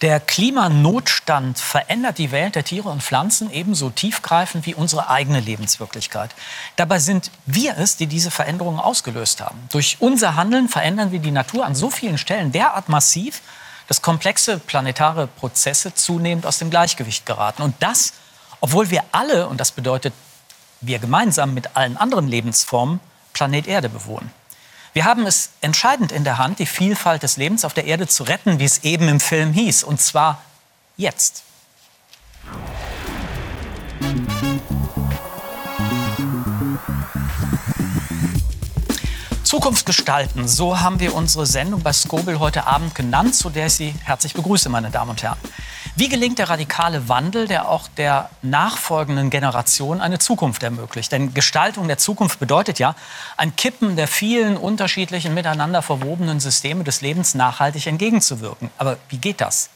Der Klimanotstand verändert die Welt der Tiere und Pflanzen ebenso tiefgreifend wie unsere eigene Lebenswirklichkeit. Dabei sind wir es, die diese Veränderungen ausgelöst haben. Durch unser Handeln verändern wir die Natur an so vielen Stellen derart massiv, dass komplexe planetare Prozesse zunehmend aus dem Gleichgewicht geraten. Und das, obwohl wir alle, und das bedeutet wir gemeinsam mit allen anderen Lebensformen, Planet Erde bewohnen. Wir haben es entscheidend in der Hand, die Vielfalt des Lebens auf der Erde zu retten, wie es eben im Film hieß. Und zwar jetzt. Zukunft gestalten, so haben wir unsere Sendung bei Skobel heute Abend genannt, zu der ich Sie herzlich begrüße, meine Damen und Herren. Wie gelingt der radikale Wandel, der auch der nachfolgenden Generation eine Zukunft ermöglicht? Denn Gestaltung der Zukunft bedeutet ja, ein Kippen der vielen unterschiedlichen miteinander verwobenen Systeme des Lebens nachhaltig entgegenzuwirken. Aber wie geht das?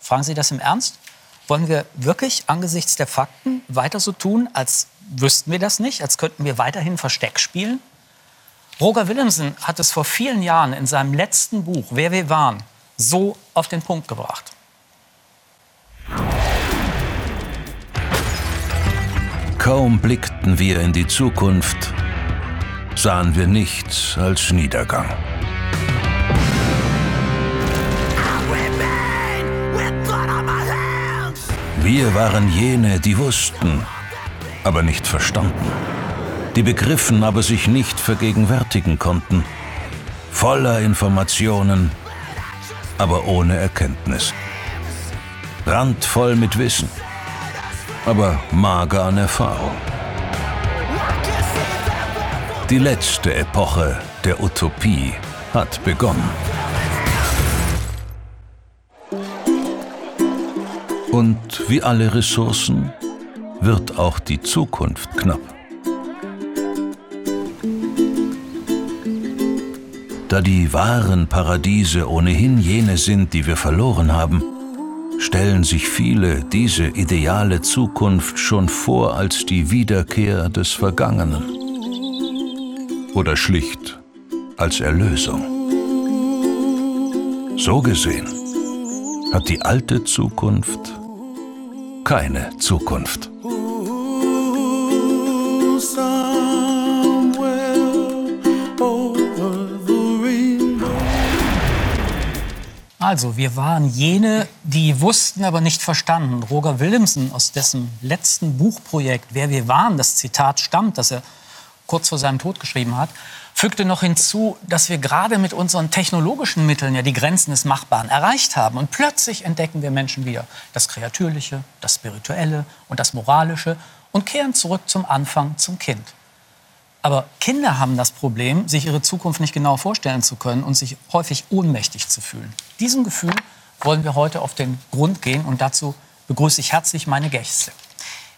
Fragen Sie das im Ernst? Wollen wir wirklich angesichts der Fakten weiter so tun, als wüssten wir das nicht, als könnten wir weiterhin Versteck spielen? Roger Willemsen hat es vor vielen Jahren in seinem letzten Buch Wer wir waren so auf den Punkt gebracht. Kaum blickten wir in die Zukunft, sahen wir nichts als Niedergang. Wir waren jene, die wussten, aber nicht verstanden. Die begriffen, aber sich nicht vergegenwärtigen konnten. Voller Informationen, aber ohne Erkenntnis. Randvoll mit Wissen aber mager an Erfahrung. Die letzte Epoche der Utopie hat begonnen. Und wie alle Ressourcen wird auch die Zukunft knapp. Da die wahren Paradiese ohnehin jene sind, die wir verloren haben, stellen sich viele diese ideale Zukunft schon vor als die Wiederkehr des Vergangenen oder schlicht als Erlösung. So gesehen hat die alte Zukunft keine Zukunft. Also, wir waren jene, die wussten, aber nicht verstanden. Roger Willemsen, aus dessen letzten Buchprojekt Wer wir waren, das Zitat stammt, das er kurz vor seinem Tod geschrieben hat, fügte noch hinzu, dass wir gerade mit unseren technologischen Mitteln ja die Grenzen des Machbaren erreicht haben. Und plötzlich entdecken wir Menschen wieder das Kreatürliche, das Spirituelle und das Moralische und kehren zurück zum Anfang, zum Kind. Aber Kinder haben das Problem, sich ihre Zukunft nicht genau vorstellen zu können und sich häufig ohnmächtig zu fühlen. Diesem Gefühl wollen wir heute auf den Grund gehen und dazu begrüße ich herzlich meine Gäste.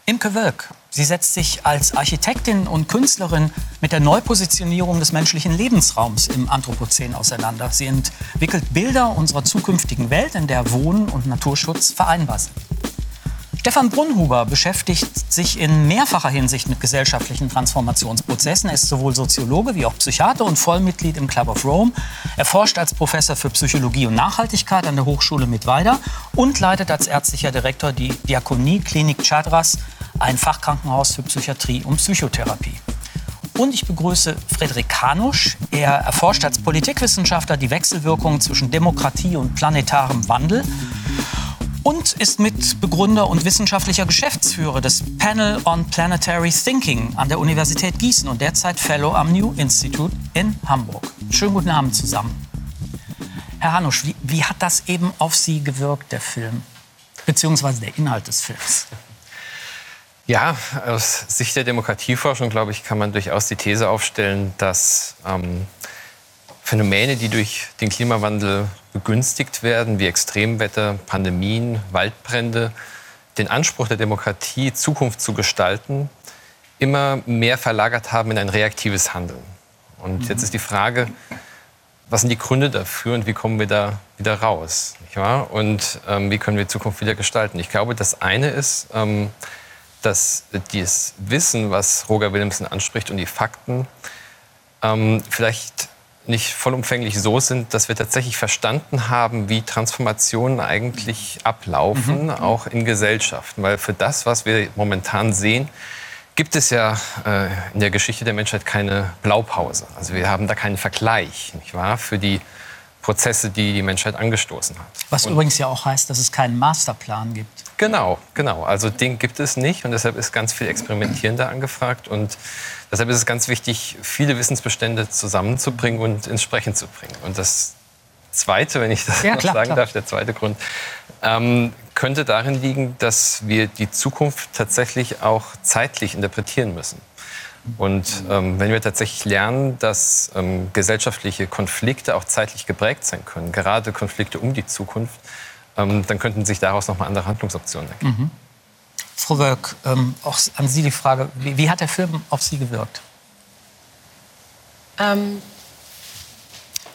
Imke Wölk, sie setzt sich als Architektin und Künstlerin mit der Neupositionierung des menschlichen Lebensraums im Anthropozän auseinander. Sie entwickelt Bilder unserer zukünftigen Welt, in der Wohnen und Naturschutz vereinbar sind. Stefan Brunhuber beschäftigt sich in mehrfacher Hinsicht mit gesellschaftlichen Transformationsprozessen. Er ist sowohl Soziologe wie auch Psychiater und Vollmitglied im Club of Rome. Er forscht als Professor für Psychologie und Nachhaltigkeit an der Hochschule Mittweida und leitet als ärztlicher Direktor die Diakonie Klinik Chadras, ein Fachkrankenhaus für Psychiatrie und Psychotherapie. Und ich begrüße Frederik Kanusch. Er erforscht als Politikwissenschaftler die Wechselwirkungen zwischen Demokratie und planetarem Wandel und ist Mitbegründer und wissenschaftlicher Geschäftsführer des Panel on Planetary Thinking an der Universität Gießen und derzeit Fellow am New Institute in Hamburg. Schönen guten Abend zusammen. Herr Hanusch, wie, wie hat das eben auf Sie gewirkt, der Film, beziehungsweise der Inhalt des Films? Ja, aus Sicht der Demokratieforschung, glaube ich, kann man durchaus die These aufstellen, dass ähm, Phänomene, die durch den Klimawandel begünstigt werden, wie Extremwetter, Pandemien, Waldbrände, den Anspruch der Demokratie, Zukunft zu gestalten, immer mehr verlagert haben in ein reaktives Handeln. Und mhm. jetzt ist die Frage, was sind die Gründe dafür und wie kommen wir da wieder raus? Und ähm, wie können wir Zukunft wieder gestalten? Ich glaube, das eine ist, ähm, dass dieses Wissen, was Roger Willemsen anspricht und die Fakten, ähm, vielleicht nicht vollumfänglich so sind, dass wir tatsächlich verstanden haben, wie Transformationen eigentlich ablaufen, mhm. auch in Gesellschaften. Weil für das, was wir momentan sehen, gibt es ja äh, in der Geschichte der Menschheit keine Blaupause. Also wir haben da keinen Vergleich, nicht wahr, für die Prozesse, die die Menschheit angestoßen hat. Was und übrigens ja auch heißt, dass es keinen Masterplan gibt. Genau, genau. Also den gibt es nicht und deshalb ist ganz viel Experimentieren da angefragt und deshalb ist es ganz wichtig, viele Wissensbestände zusammenzubringen und ins Sprechen zu bringen. Und das Zweite, wenn ich das ja, klar, sagen klar. darf, der zweite Grund, ähm, könnte darin liegen, dass wir die Zukunft tatsächlich auch zeitlich interpretieren müssen. Und ähm, wenn wir tatsächlich lernen, dass ähm, gesellschaftliche Konflikte auch zeitlich geprägt sein können, gerade Konflikte um die Zukunft, ähm, dann könnten sich daraus nochmal andere Handlungsoptionen ergeben. Mhm. Frau Wölk, ähm, auch an Sie die Frage, wie, wie, hat der Film auf Sie gewirkt? Ähm,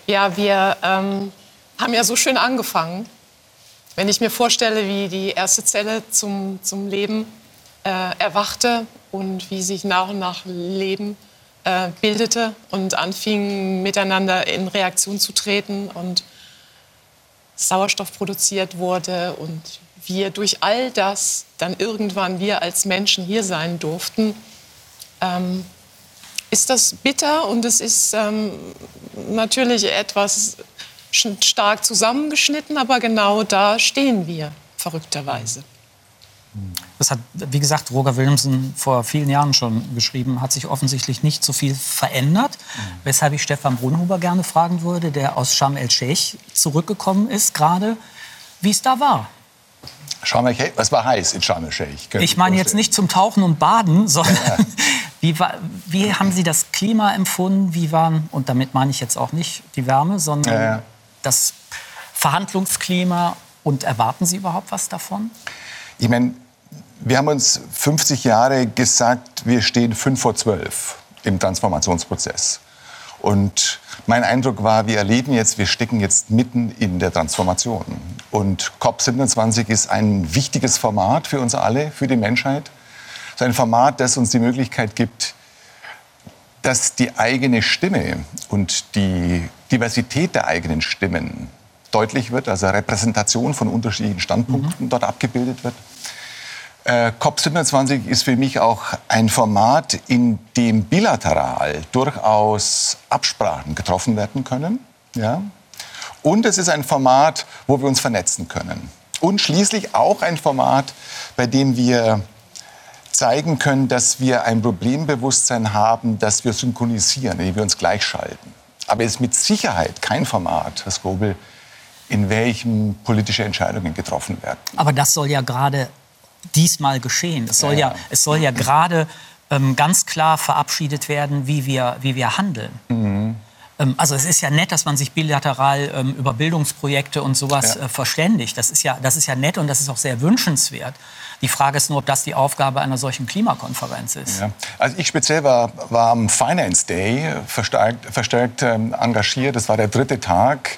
ja, wir ähm, haben ja so schön angefangen. Wenn ich mir vorstelle, wie die erste Zelle zum, zum Leben äh, erwachte und wie sich nach und nach Leben äh, bildete und anfing miteinander in Reaktion zu treten und Sauerstoff produziert wurde und wir durch all das dann irgendwann wir als Menschen hier sein durften, ähm, ist das bitter und es ist ähm, natürlich etwas stark zusammengeschnitten, aber genau da stehen wir verrückterweise. Das hat, wie gesagt, Roger Williamson vor vielen Jahren schon geschrieben, hat sich offensichtlich nicht so viel verändert. Weshalb ich Stefan Brunhuber gerne fragen würde, der aus Sharm el-Sheikh zurückgekommen ist, gerade, wie es da war. Sharm el-Sheikh, es war heiß in Sharm el-Sheikh. Ich meine jetzt nicht zum Tauchen und Baden, sondern ja. wie, war, wie haben Sie das Klima empfunden? Wie waren, und damit meine ich jetzt auch nicht die Wärme, sondern ja. das Verhandlungsklima und erwarten Sie überhaupt was davon? Ich meine, wir haben uns 50 Jahre gesagt, wir stehen fünf vor zwölf im Transformationsprozess. Und mein Eindruck war, wir erleben jetzt, wir stecken jetzt mitten in der Transformation. Und COP27 ist ein wichtiges Format für uns alle, für die Menschheit. Es ist ein Format, das uns die Möglichkeit gibt, dass die eigene Stimme und die Diversität der eigenen Stimmen deutlich wird, also Repräsentation von unterschiedlichen Standpunkten mhm. dort abgebildet wird. Äh, COP27 ist für mich auch ein Format, in dem bilateral durchaus Absprachen getroffen werden können. Ja? Und es ist ein Format, wo wir uns vernetzen können. Und schließlich auch ein Format, bei dem wir zeigen können, dass wir ein Problembewusstsein haben, dass wir synchronisieren, indem wir uns gleichschalten. Aber es ist mit Sicherheit kein Format, Herr Skobel, in welchem politische Entscheidungen getroffen werden. Aber das soll ja gerade diesmal geschehen. Es soll ja, ja es soll ja gerade ähm, ganz klar verabschiedet werden, wie wir, wie wir handeln. Mhm. Ähm, also es ist ja nett, dass man sich bilateral ähm, über Bildungsprojekte und sowas ja. äh, verständigt. Das ist, ja, das ist ja nett und das ist auch sehr wünschenswert. Die Frage ist nur, ob das die Aufgabe einer solchen Klimakonferenz ist. Ja. Also ich speziell war, war am Finance Day verstärkt, verstärkt ähm, engagiert. Das war der dritte Tag,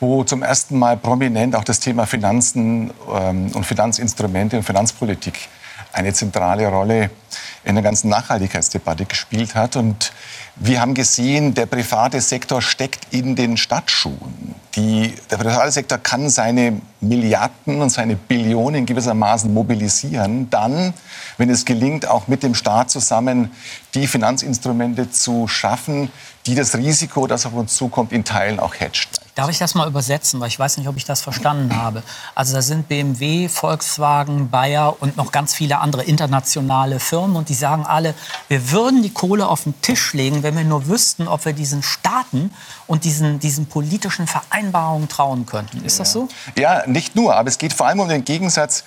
wo zum ersten Mal prominent auch das Thema Finanzen ähm, und Finanzinstrumente und Finanzpolitik eine zentrale Rolle in der ganzen Nachhaltigkeitsdebatte gespielt hat. Und wir haben gesehen, der private Sektor steckt in den Stadtschuhen. Die, der private Sektor kann seine Milliarden und seine Billionen gewissermaßen mobilisieren, dann, wenn es gelingt, auch mit dem Staat zusammen die Finanzinstrumente zu schaffen, die das Risiko, das auf uns zukommt, in Teilen auch hedgt. Darf ich das mal übersetzen, weil ich weiß nicht, ob ich das verstanden habe. Also da sind BMW, Volkswagen, Bayer und noch ganz viele andere internationale Firmen und die sagen alle, wir würden die Kohle auf den Tisch legen, wenn wir nur wüssten, ob wir diesen Staaten und diesen, diesen politischen Vereinbarungen trauen könnten. Ist das so? Ja, nicht nur, aber es geht vor allem um den Gegensatz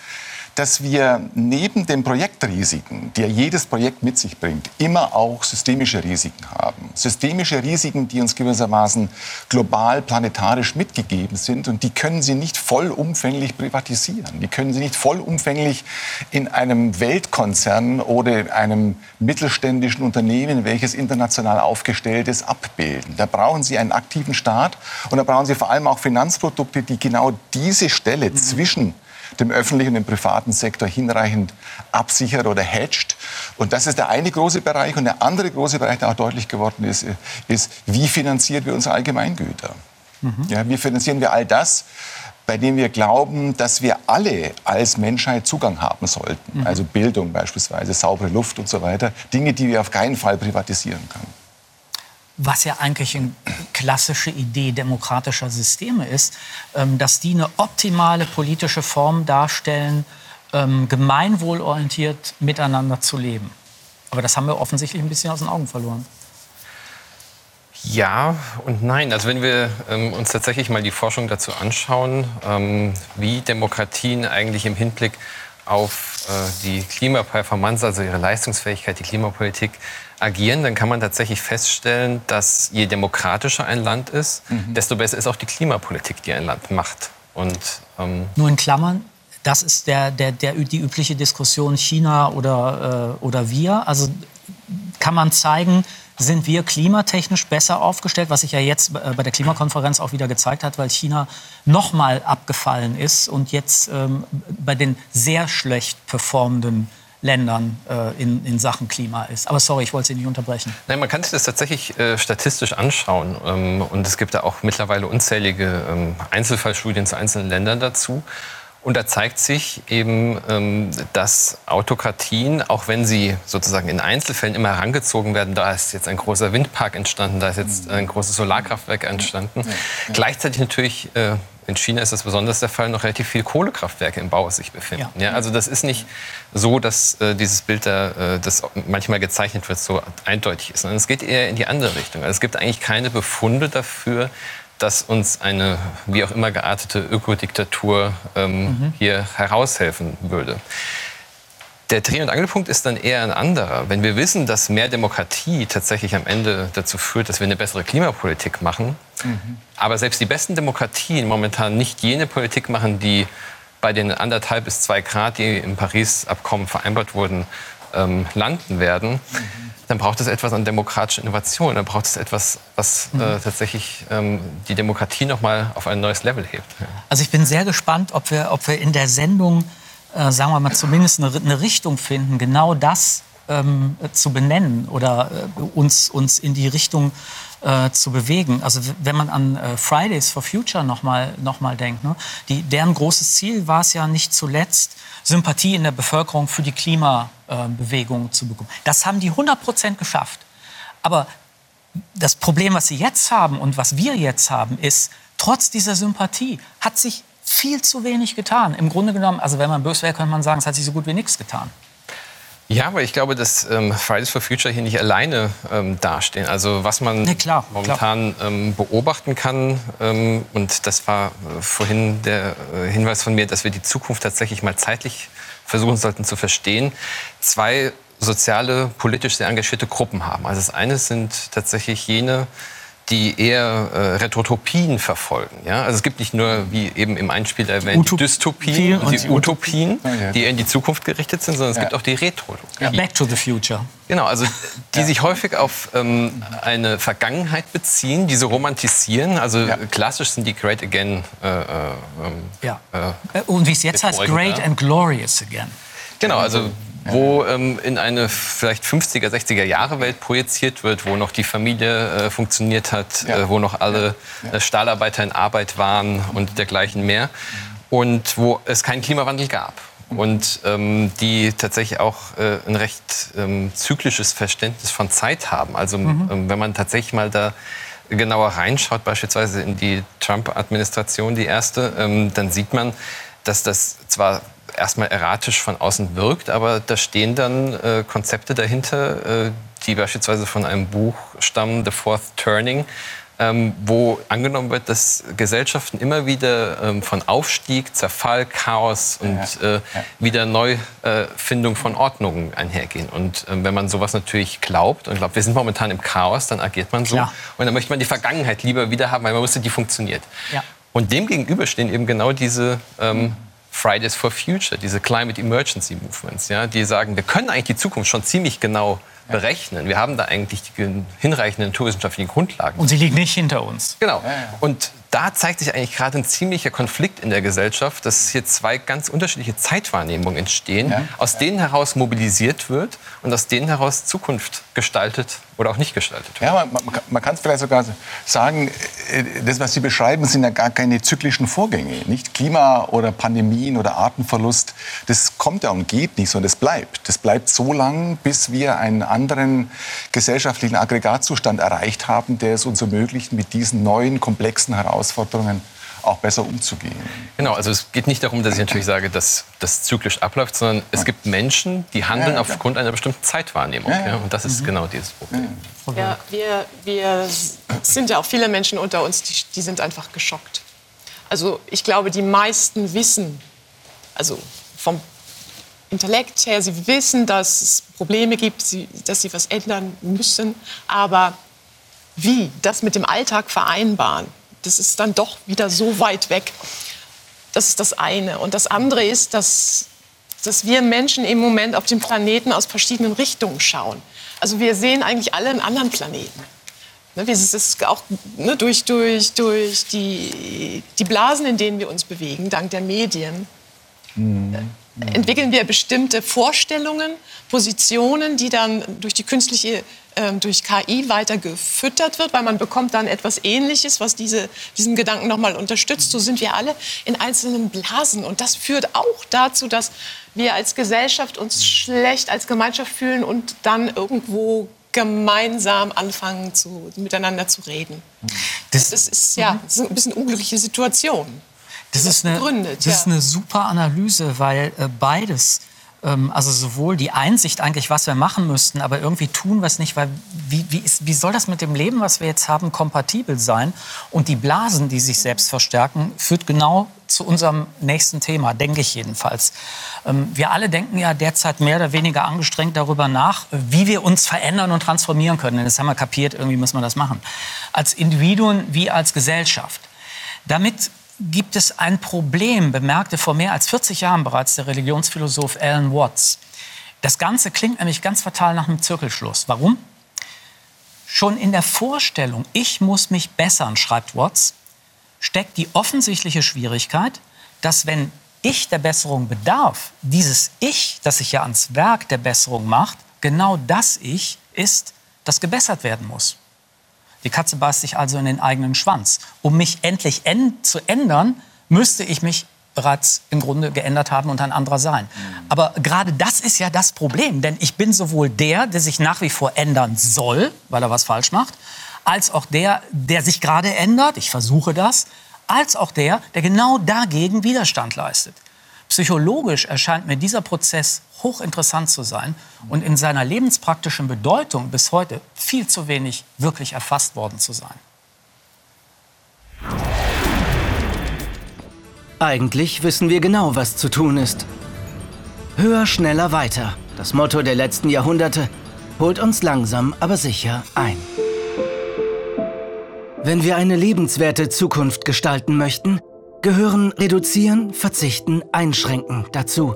dass wir neben den Projektrisiken, die ja jedes Projekt mit sich bringt, immer auch systemische Risiken haben. Systemische Risiken, die uns gewissermaßen global, planetarisch mitgegeben sind und die können Sie nicht vollumfänglich privatisieren. Die können Sie nicht vollumfänglich in einem Weltkonzern oder einem mittelständischen Unternehmen, welches international aufgestellt ist, abbilden. Da brauchen Sie einen aktiven Staat und da brauchen Sie vor allem auch Finanzprodukte, die genau diese Stelle mhm. zwischen dem öffentlichen und dem privaten Sektor hinreichend absichert oder hedgt. Und das ist der eine große Bereich. Und der andere große Bereich, der auch deutlich geworden ist, ist, wie finanzieren wir unsere Allgemeingüter? Mhm. Ja, wie finanzieren wir all das, bei dem wir glauben, dass wir alle als Menschheit Zugang haben sollten. Mhm. Also Bildung beispielsweise, saubere Luft und so weiter. Dinge, die wir auf keinen Fall privatisieren können. Was ja eigentlich eine klassische Idee demokratischer Systeme ist, ähm, dass die eine optimale politische Form darstellen, ähm, gemeinwohlorientiert miteinander zu leben. Aber das haben wir offensichtlich ein bisschen aus den Augen verloren. Ja und nein. Also wenn wir ähm, uns tatsächlich mal die Forschung dazu anschauen, ähm, wie Demokratien eigentlich im Hinblick auf äh, die Klimaperformance, also ihre Leistungsfähigkeit, die Klimapolitik agieren, dann kann man tatsächlich feststellen, dass je demokratischer ein Land ist, mhm. desto besser ist auch die Klimapolitik, die ein Land macht. Und, ähm Nur in Klammern, das ist der, der, der, die übliche Diskussion China oder, äh, oder wir. Also kann man zeigen, sind wir klimatechnisch besser aufgestellt, was sich ja jetzt äh, bei der Klimakonferenz auch wieder gezeigt hat, weil China noch mal abgefallen ist und jetzt ähm, bei den sehr schlecht performenden Ländern äh, in, in, Sachen Klima ist. Aber sorry, ich wollte Sie nicht unterbrechen. Nein, man kann sich das tatsächlich äh, statistisch anschauen. Ähm, und es gibt da auch mittlerweile unzählige ähm, Einzelfallstudien zu einzelnen Ländern dazu. Und da zeigt sich eben, ähm, dass Autokratien, auch wenn sie sozusagen in Einzelfällen immer herangezogen werden, da ist jetzt ein großer Windpark entstanden, da ist jetzt ein großes Solarkraftwerk entstanden, ja, ja. gleichzeitig natürlich äh, in China ist das besonders der Fall, noch relativ viele Kohlekraftwerke im Bau sich befinden. Ja. ja also das ist nicht so, dass äh, dieses Bild, da, äh, das manchmal gezeichnet wird, so eindeutig ist, sondern es geht eher in die andere Richtung. Also es gibt eigentlich keine Befunde dafür, dass uns eine wie auch immer geartete Ökodiktatur ähm, mhm. hier heraushelfen würde. Der Dreh- und Angelpunkt ist dann eher ein anderer. Wenn wir wissen, dass mehr Demokratie tatsächlich am Ende dazu führt, dass wir eine bessere Klimapolitik machen, mhm. aber selbst die besten Demokratien momentan nicht jene Politik machen, die bei den anderthalb bis zwei Grad, die im Paris-Abkommen vereinbart wurden, ähm, landen werden, mhm dann braucht es etwas an demokratischer Innovation. Dann braucht es etwas, was äh, mhm. tatsächlich ähm, die Demokratie noch mal auf ein neues Level hebt. Ja. Also ich bin sehr gespannt, ob wir, ob wir in der Sendung, äh, sagen wir mal, zumindest eine, eine Richtung finden, genau das ähm, zu benennen oder äh, uns, uns in die Richtung äh, zu bewegen. Also wenn man an äh, Fridays for Future noch mal, noch mal denkt, ne? die, deren großes Ziel war es ja nicht zuletzt, Sympathie in der Bevölkerung für die Klimabewegung zu bekommen. Das haben die 100 Prozent geschafft. Aber das Problem, was sie jetzt haben und was wir jetzt haben, ist, trotz dieser Sympathie hat sich viel zu wenig getan. Im Grunde genommen, also wenn man böse wäre, könnte man sagen, es hat sich so gut wie nichts getan. Ja, aber ich glaube, dass ähm, Fridays for Future hier nicht alleine ähm, dastehen. Also was man nee, klar, momentan klar. Ähm, beobachten kann, ähm, und das war äh, vorhin der äh, Hinweis von mir, dass wir die Zukunft tatsächlich mal zeitlich versuchen sollten zu verstehen. Zwei soziale, politisch sehr engagierte Gruppen haben. Also das eine sind tatsächlich jene, die eher äh, Retrotopien verfolgen. Ja? Also es gibt nicht nur, wie eben im Einspiel erwähnt, Utop die Dystopien und die Utopien, die eher in die Zukunft gerichtet sind, sondern es ja. gibt auch die Retrotopien. Ja. Back to the future. Genau, also die sich häufig auf ähm, eine Vergangenheit beziehen, diese romantisieren. Also klassisch sind die Great Again. Äh, äh, ähm, ja. Äh, und wie es jetzt heißt, Great and Glorious Again. Genau, also wo ähm, in eine vielleicht 50er, 60er Jahre Welt projiziert wird, wo noch die Familie äh, funktioniert hat, ja. äh, wo noch alle äh, Stahlarbeiter in Arbeit waren und dergleichen mehr und wo es keinen Klimawandel gab und ähm, die tatsächlich auch äh, ein recht ähm, zyklisches Verständnis von Zeit haben. Also mhm. ähm, wenn man tatsächlich mal da genauer reinschaut, beispielsweise in die Trump-Administration, die erste, ähm, dann sieht man, dass das zwar erstmal erratisch von außen wirkt, aber da stehen dann äh, Konzepte dahinter, äh, die beispielsweise von einem Buch stammen, The Fourth Turning, ähm, wo angenommen wird, dass Gesellschaften immer wieder ähm, von Aufstieg, Zerfall, Chaos und ja, ja. Äh, wieder Neufindung von Ordnungen einhergehen. Und ähm, wenn man sowas natürlich glaubt und glaubt, wir sind momentan im Chaos, dann agiert man so. Klar. Und dann möchte man die Vergangenheit lieber wieder haben, weil man wusste, die funktioniert. Ja. Und dem gegenüber stehen eben genau diese ähm, Fridays for Future, diese Climate Emergency Movements, ja, die sagen, wir können eigentlich die Zukunft schon ziemlich genau berechnen. Wir haben da eigentlich die hinreichenden naturwissenschaftlichen Grundlagen. Und sie liegen nicht hinter uns. Genau. Und da zeigt sich eigentlich gerade ein ziemlicher Konflikt in der Gesellschaft, dass hier zwei ganz unterschiedliche Zeitwahrnehmungen entstehen, ja. aus denen heraus mobilisiert wird und aus denen heraus Zukunft gestaltet oder auch nicht gestaltet wird. Ja, man, man, man kann es vielleicht sogar sagen, äh, das, was Sie beschreiben, sind ja gar keine zyklischen Vorgänge. Nicht Klima oder Pandemien oder Artenverlust, das kommt ja und geht nicht, sondern das bleibt. Das bleibt so lang, bis wir einen anderen gesellschaftlichen Aggregatzustand erreicht haben, der es uns ermöglicht, mit diesen neuen, komplexen Herausforderungen auch besser umzugehen. Genau, also es geht nicht darum, dass ich natürlich sage, dass das zyklisch abläuft, sondern es gibt Menschen, die handeln ja, aufgrund einer bestimmten Zeitwahrnehmung. Ja, ja. Und das ist mhm. genau dieses Problem. Ja, wir, wir sind ja auch viele Menschen unter uns, die, die sind einfach geschockt. Also ich glaube, die meisten wissen, also vom Intellekt her, sie wissen, dass es Probleme gibt, sie, dass sie was ändern müssen, aber wie das mit dem Alltag vereinbaren, das ist dann doch wieder so weit weg. Das ist das eine. Und das andere ist, dass, dass wir Menschen im Moment auf dem Planeten aus verschiedenen Richtungen schauen. Also wir sehen eigentlich alle einen anderen Planeten. Ne, es ist auch ne, durch, durch, durch die, die Blasen, in denen wir uns bewegen, dank der Medien, mhm. entwickeln wir bestimmte Vorstellungen, Positionen, die dann durch die künstliche ähm, durch KI weiter gefüttert wird, weil man bekommt dann etwas Ähnliches, was diese, diesen Gedanken nochmal unterstützt. So sind wir alle in einzelnen Blasen. Und das führt auch dazu, dass wir als Gesellschaft uns schlecht als Gemeinschaft fühlen und dann irgendwo gemeinsam anfangen, zu, miteinander zu reden. Das, das ist ja das ist ein bisschen unglückliche Situation. Das, ist, eine, begründet, das ja. ist eine super Analyse, weil äh, beides ähm, also sowohl die Einsicht eigentlich, was wir machen müssten, aber irgendwie tun wir es nicht, weil wie, wie, ist, wie soll das mit dem Leben, was wir jetzt haben, kompatibel sein? Und die Blasen, die sich selbst verstärken, führt genau zu unserem nächsten Thema, denke ich jedenfalls. Ähm, wir alle denken ja derzeit mehr oder weniger angestrengt darüber nach, wie wir uns verändern und transformieren können. Denn das haben wir kapiert, irgendwie müssen wir das machen. Als Individuen wie als Gesellschaft. Damit gibt es ein Problem, bemerkte vor mehr als 40 Jahren bereits der Religionsphilosoph Alan Watts. Das Ganze klingt nämlich ganz fatal nach einem Zirkelschluss. Warum? Schon in der Vorstellung, ich muss mich bessern, schreibt Watts, steckt die offensichtliche Schwierigkeit, dass wenn ich der Besserung bedarf, dieses Ich, das sich ja ans Werk der Besserung macht, genau das Ich ist, das gebessert werden muss. Die Katze beißt sich also in den eigenen Schwanz. Um mich endlich zu ändern, müsste ich mich bereits im Grunde geändert haben und ein anderer sein. Aber gerade das ist ja das Problem, denn ich bin sowohl der, der sich nach wie vor ändern soll, weil er was falsch macht, als auch der, der sich gerade ändert, ich versuche das, als auch der, der genau dagegen Widerstand leistet. Psychologisch erscheint mir dieser Prozess hochinteressant zu sein und in seiner lebenspraktischen Bedeutung bis heute viel zu wenig wirklich erfasst worden zu sein. Eigentlich wissen wir genau, was zu tun ist. Höher, schneller, weiter. Das Motto der letzten Jahrhunderte holt uns langsam, aber sicher ein. Wenn wir eine lebenswerte Zukunft gestalten möchten, gehören Reduzieren, Verzichten, Einschränken dazu.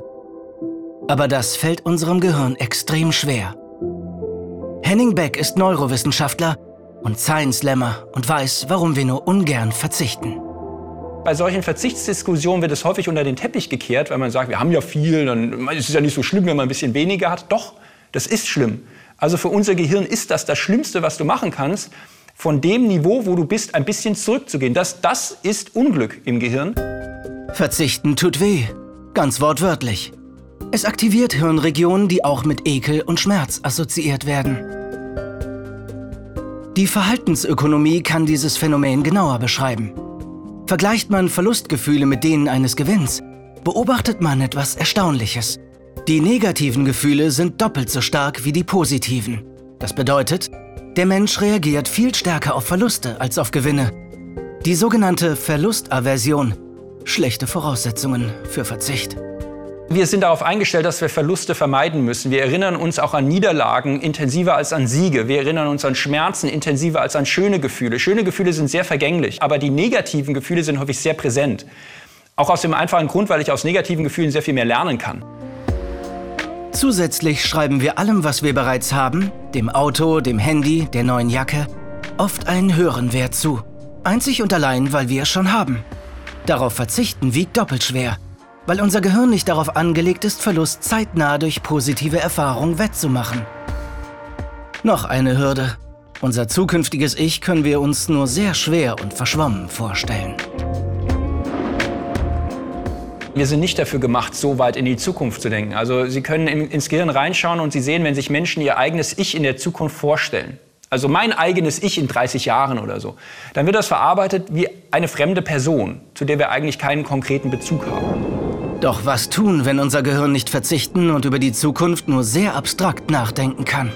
Aber das fällt unserem Gehirn extrem schwer. Henning Beck ist Neurowissenschaftler und Science Slammer und weiß, warum wir nur ungern verzichten. Bei solchen Verzichtsdiskussionen wird es häufig unter den Teppich gekehrt, weil man sagt, wir haben ja viel, dann ist es ja nicht so schlimm, wenn man ein bisschen weniger hat. Doch, das ist schlimm. Also für unser Gehirn ist das das Schlimmste, was du machen kannst, von dem Niveau, wo du bist, ein bisschen zurückzugehen. Das, das ist Unglück im Gehirn. Verzichten tut weh, ganz wortwörtlich. Es aktiviert Hirnregionen, die auch mit Ekel und Schmerz assoziiert werden. Die Verhaltensökonomie kann dieses Phänomen genauer beschreiben. Vergleicht man Verlustgefühle mit denen eines Gewinns, beobachtet man etwas Erstaunliches. Die negativen Gefühle sind doppelt so stark wie die positiven. Das bedeutet, der Mensch reagiert viel stärker auf Verluste als auf Gewinne. Die sogenannte Verlustaversion. Schlechte Voraussetzungen für Verzicht. Wir sind darauf eingestellt, dass wir Verluste vermeiden müssen. Wir erinnern uns auch an Niederlagen intensiver als an Siege. Wir erinnern uns an Schmerzen intensiver als an schöne Gefühle. Schöne Gefühle sind sehr vergänglich, aber die negativen Gefühle sind häufig sehr präsent. Auch aus dem einfachen Grund, weil ich aus negativen Gefühlen sehr viel mehr lernen kann. Zusätzlich schreiben wir allem, was wir bereits haben, dem Auto, dem Handy, der neuen Jacke, oft einen höheren Wert zu. Einzig und allein, weil wir es schon haben. Darauf verzichten wiegt doppelt schwer, weil unser Gehirn nicht darauf angelegt ist, Verlust zeitnah durch positive Erfahrung wettzumachen. Noch eine Hürde. Unser zukünftiges Ich können wir uns nur sehr schwer und verschwommen vorstellen. Wir sind nicht dafür gemacht, so weit in die Zukunft zu denken. Also Sie können in, ins Gehirn reinschauen und Sie sehen, wenn sich Menschen ihr eigenes Ich in der Zukunft vorstellen, also mein eigenes Ich in 30 Jahren oder so, dann wird das verarbeitet wie eine fremde Person, zu der wir eigentlich keinen konkreten Bezug haben. Doch was tun, wenn unser Gehirn nicht verzichten und über die Zukunft nur sehr abstrakt nachdenken kann?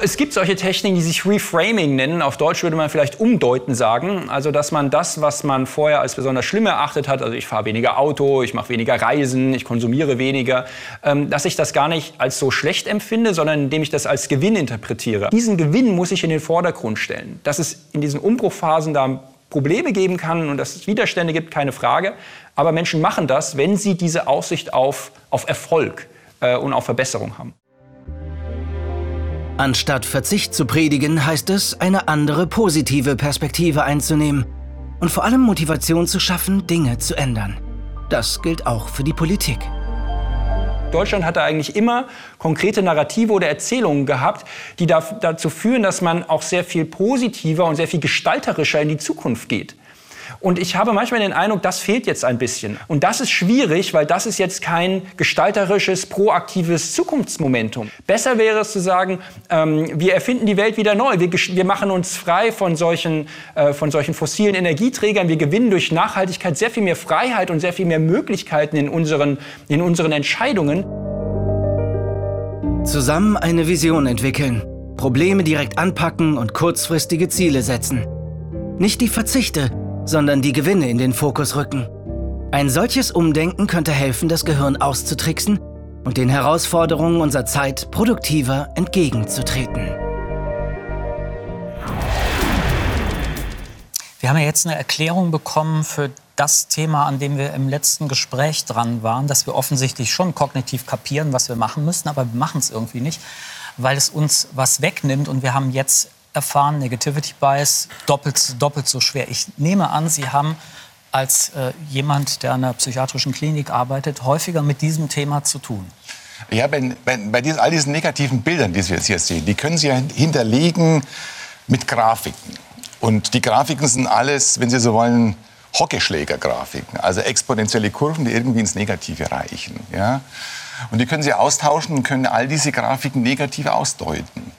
Es gibt solche Techniken, die sich Reframing nennen. Auf Deutsch würde man vielleicht umdeuten sagen. Also, dass man das, was man vorher als besonders schlimm erachtet hat, also ich fahre weniger Auto, ich mache weniger Reisen, ich konsumiere weniger, ähm, dass ich das gar nicht als so schlecht empfinde, sondern indem ich das als Gewinn interpretiere. Diesen Gewinn muss ich in den Vordergrund stellen. Dass es in diesen Umbruchphasen da Probleme geben kann und dass es Widerstände gibt, keine Frage. Aber Menschen machen das, wenn sie diese Aussicht auf, auf Erfolg äh, und auf Verbesserung haben. Anstatt Verzicht zu predigen, heißt es, eine andere positive Perspektive einzunehmen und vor allem Motivation zu schaffen, Dinge zu ändern. Das gilt auch für die Politik. Deutschland hatte eigentlich immer konkrete Narrative oder Erzählungen gehabt, die dazu führen, dass man auch sehr viel positiver und sehr viel gestalterischer in die Zukunft geht. Und ich habe manchmal den Eindruck, das fehlt jetzt ein bisschen. Und das ist schwierig, weil das ist jetzt kein gestalterisches, proaktives Zukunftsmomentum. Besser wäre es zu sagen, ähm, wir erfinden die Welt wieder neu. Wir, wir machen uns frei von solchen, äh, von solchen fossilen Energieträgern. Wir gewinnen durch Nachhaltigkeit sehr viel mehr Freiheit und sehr viel mehr Möglichkeiten in unseren, in unseren Entscheidungen. Zusammen eine Vision entwickeln, Probleme direkt anpacken und kurzfristige Ziele setzen. Nicht die Verzichte, sondern die Gewinne in den Fokus rücken. Ein solches Umdenken könnte helfen, das Gehirn auszutricksen und den Herausforderungen unserer Zeit produktiver entgegenzutreten. Wir haben ja jetzt eine Erklärung bekommen für das Thema, an dem wir im letzten Gespräch dran waren, dass wir offensichtlich schon kognitiv kapieren, was wir machen müssen, aber wir machen es irgendwie nicht, weil es uns was wegnimmt. Und wir haben jetzt erfahren, Negativity Bias, doppelt, doppelt so schwer. Ich nehme an, Sie haben als äh, jemand, der an einer psychiatrischen Klinik arbeitet, häufiger mit diesem Thema zu tun. Ja, bei, bei, bei diesen, all diesen negativen Bildern, die Sie jetzt hier sehen, die können Sie ja hinterlegen mit Grafiken. Und die Grafiken sind alles, wenn Sie so wollen, Hockeyschläger-Grafiken, also exponentielle Kurven, die irgendwie ins Negative reichen. Ja? Und die können Sie austauschen und können all diese Grafiken negativ ausdeuten.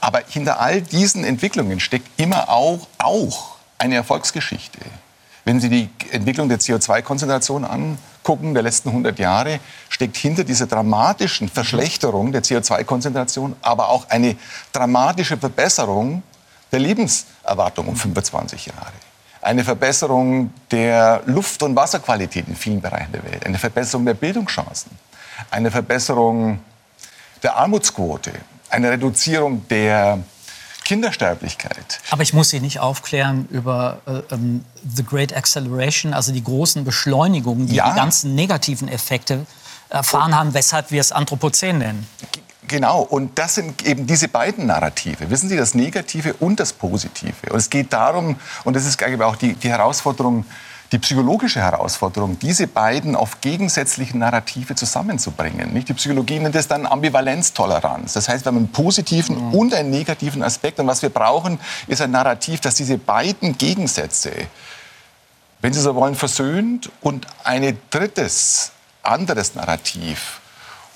Aber hinter all diesen Entwicklungen steckt immer auch, auch eine Erfolgsgeschichte. Wenn Sie die Entwicklung der CO2-Konzentration angucken, der letzten 100 Jahre, steckt hinter dieser dramatischen Verschlechterung der CO2-Konzentration aber auch eine dramatische Verbesserung der Lebenserwartung um 25 Jahre. Eine Verbesserung der Luft- und Wasserqualität in vielen Bereichen der Welt. Eine Verbesserung der Bildungschancen. Eine Verbesserung der Armutsquote eine Reduzierung der Kindersterblichkeit. Aber ich muss Sie nicht aufklären über äh, um, The Great Acceleration, also die großen Beschleunigungen, die ja. die ganzen negativen Effekte erfahren haben, weshalb wir es Anthropozän nennen. Genau, und das sind eben diese beiden Narrative. Wissen Sie, das Negative und das Positive. Und es geht darum, und das ist auch die, die Herausforderung, die psychologische Herausforderung, diese beiden auf gegensätzlichen Narrative zusammenzubringen. Nicht? Die Psychologie nennt es dann Ambivalenztoleranz. Das heißt, wir haben einen positiven mhm. und einen negativen Aspekt. Und was wir brauchen, ist ein Narrativ, das diese beiden Gegensätze, wenn Sie so wollen, versöhnt und ein drittes, anderes Narrativ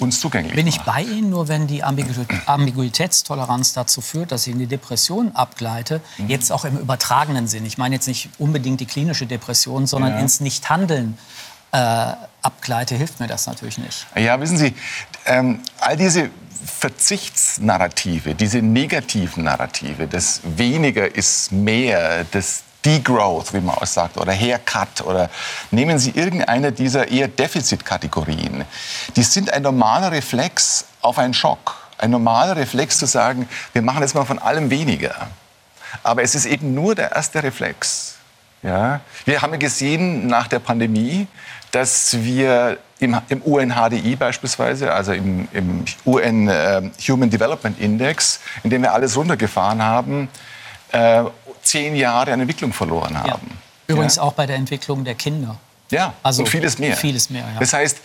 uns zugänglich Bin ich bei Ihnen, nur wenn die Ambiguitätstoleranz dazu führt, dass ich in die Depression abgleite, mhm. jetzt auch im übertragenen Sinn. Ich meine jetzt nicht unbedingt die klinische Depression, sondern ja. ins Nichthandeln äh, abgleite, hilft mir das natürlich nicht. Ja, wissen Sie, ähm, all diese Verzichtsnarrative, diese negativen Narrative, das weniger ist mehr, das Degrowth, wie man auch sagt, oder Haircut oder nehmen Sie irgendeine dieser eher Defizitkategorien. Die sind ein normaler Reflex auf einen Schock. Ein normaler Reflex zu sagen, wir machen jetzt mal von allem weniger. Aber es ist eben nur der erste Reflex. Ja? Wir haben gesehen nach der Pandemie, dass wir im, im UNHDI beispielsweise, also im, im UN äh, Human Development Index, in dem wir alles runtergefahren haben, äh, zehn Jahre an Entwicklung verloren haben. Ja. Übrigens ja? auch bei der Entwicklung der Kinder. Ja, also und vieles mehr. Vieles mehr ja. Das heißt,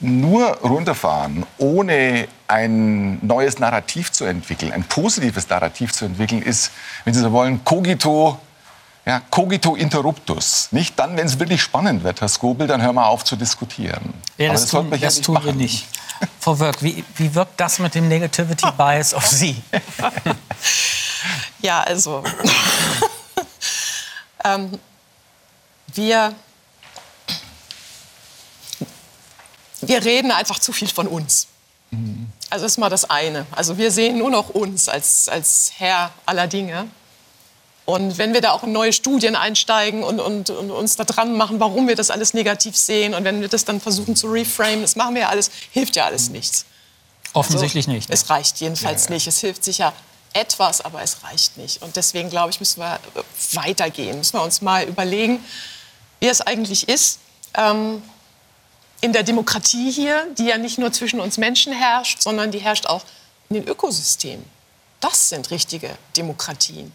nur runterfahren, ohne ein neues Narrativ zu entwickeln, ein positives Narrativ zu entwickeln, ist, wenn Sie so wollen, cogito, ja, cogito interruptus. Nicht dann, wenn es wirklich spannend wird, Herr Skobel, dann hören wir auf zu diskutieren. Ja, das, das, tun, das ja tun wir nicht. Frau Wirk, wie, wie wirkt das mit dem Negativity Bias auf Sie? ja, also ähm, wir wir reden einfach zu viel von uns. Mhm. Also das ist mal das eine. Also wir sehen nur noch uns als, als Herr aller Dinge. Und wenn wir da auch in neue Studien einsteigen und, und, und, uns da dran machen, warum wir das alles negativ sehen und wenn wir das dann versuchen zu reframe, das machen wir ja alles, hilft ja alles nichts. Offensichtlich also, nicht. Ne? Es reicht jedenfalls ja, ja. nicht. Es hilft sicher etwas, aber es reicht nicht. Und deswegen, glaube ich, müssen wir weitergehen. Müssen wir uns mal überlegen, wie es eigentlich ist, ähm, in der Demokratie hier, die ja nicht nur zwischen uns Menschen herrscht, sondern die herrscht auch in den Ökosystemen. Das sind richtige Demokratien.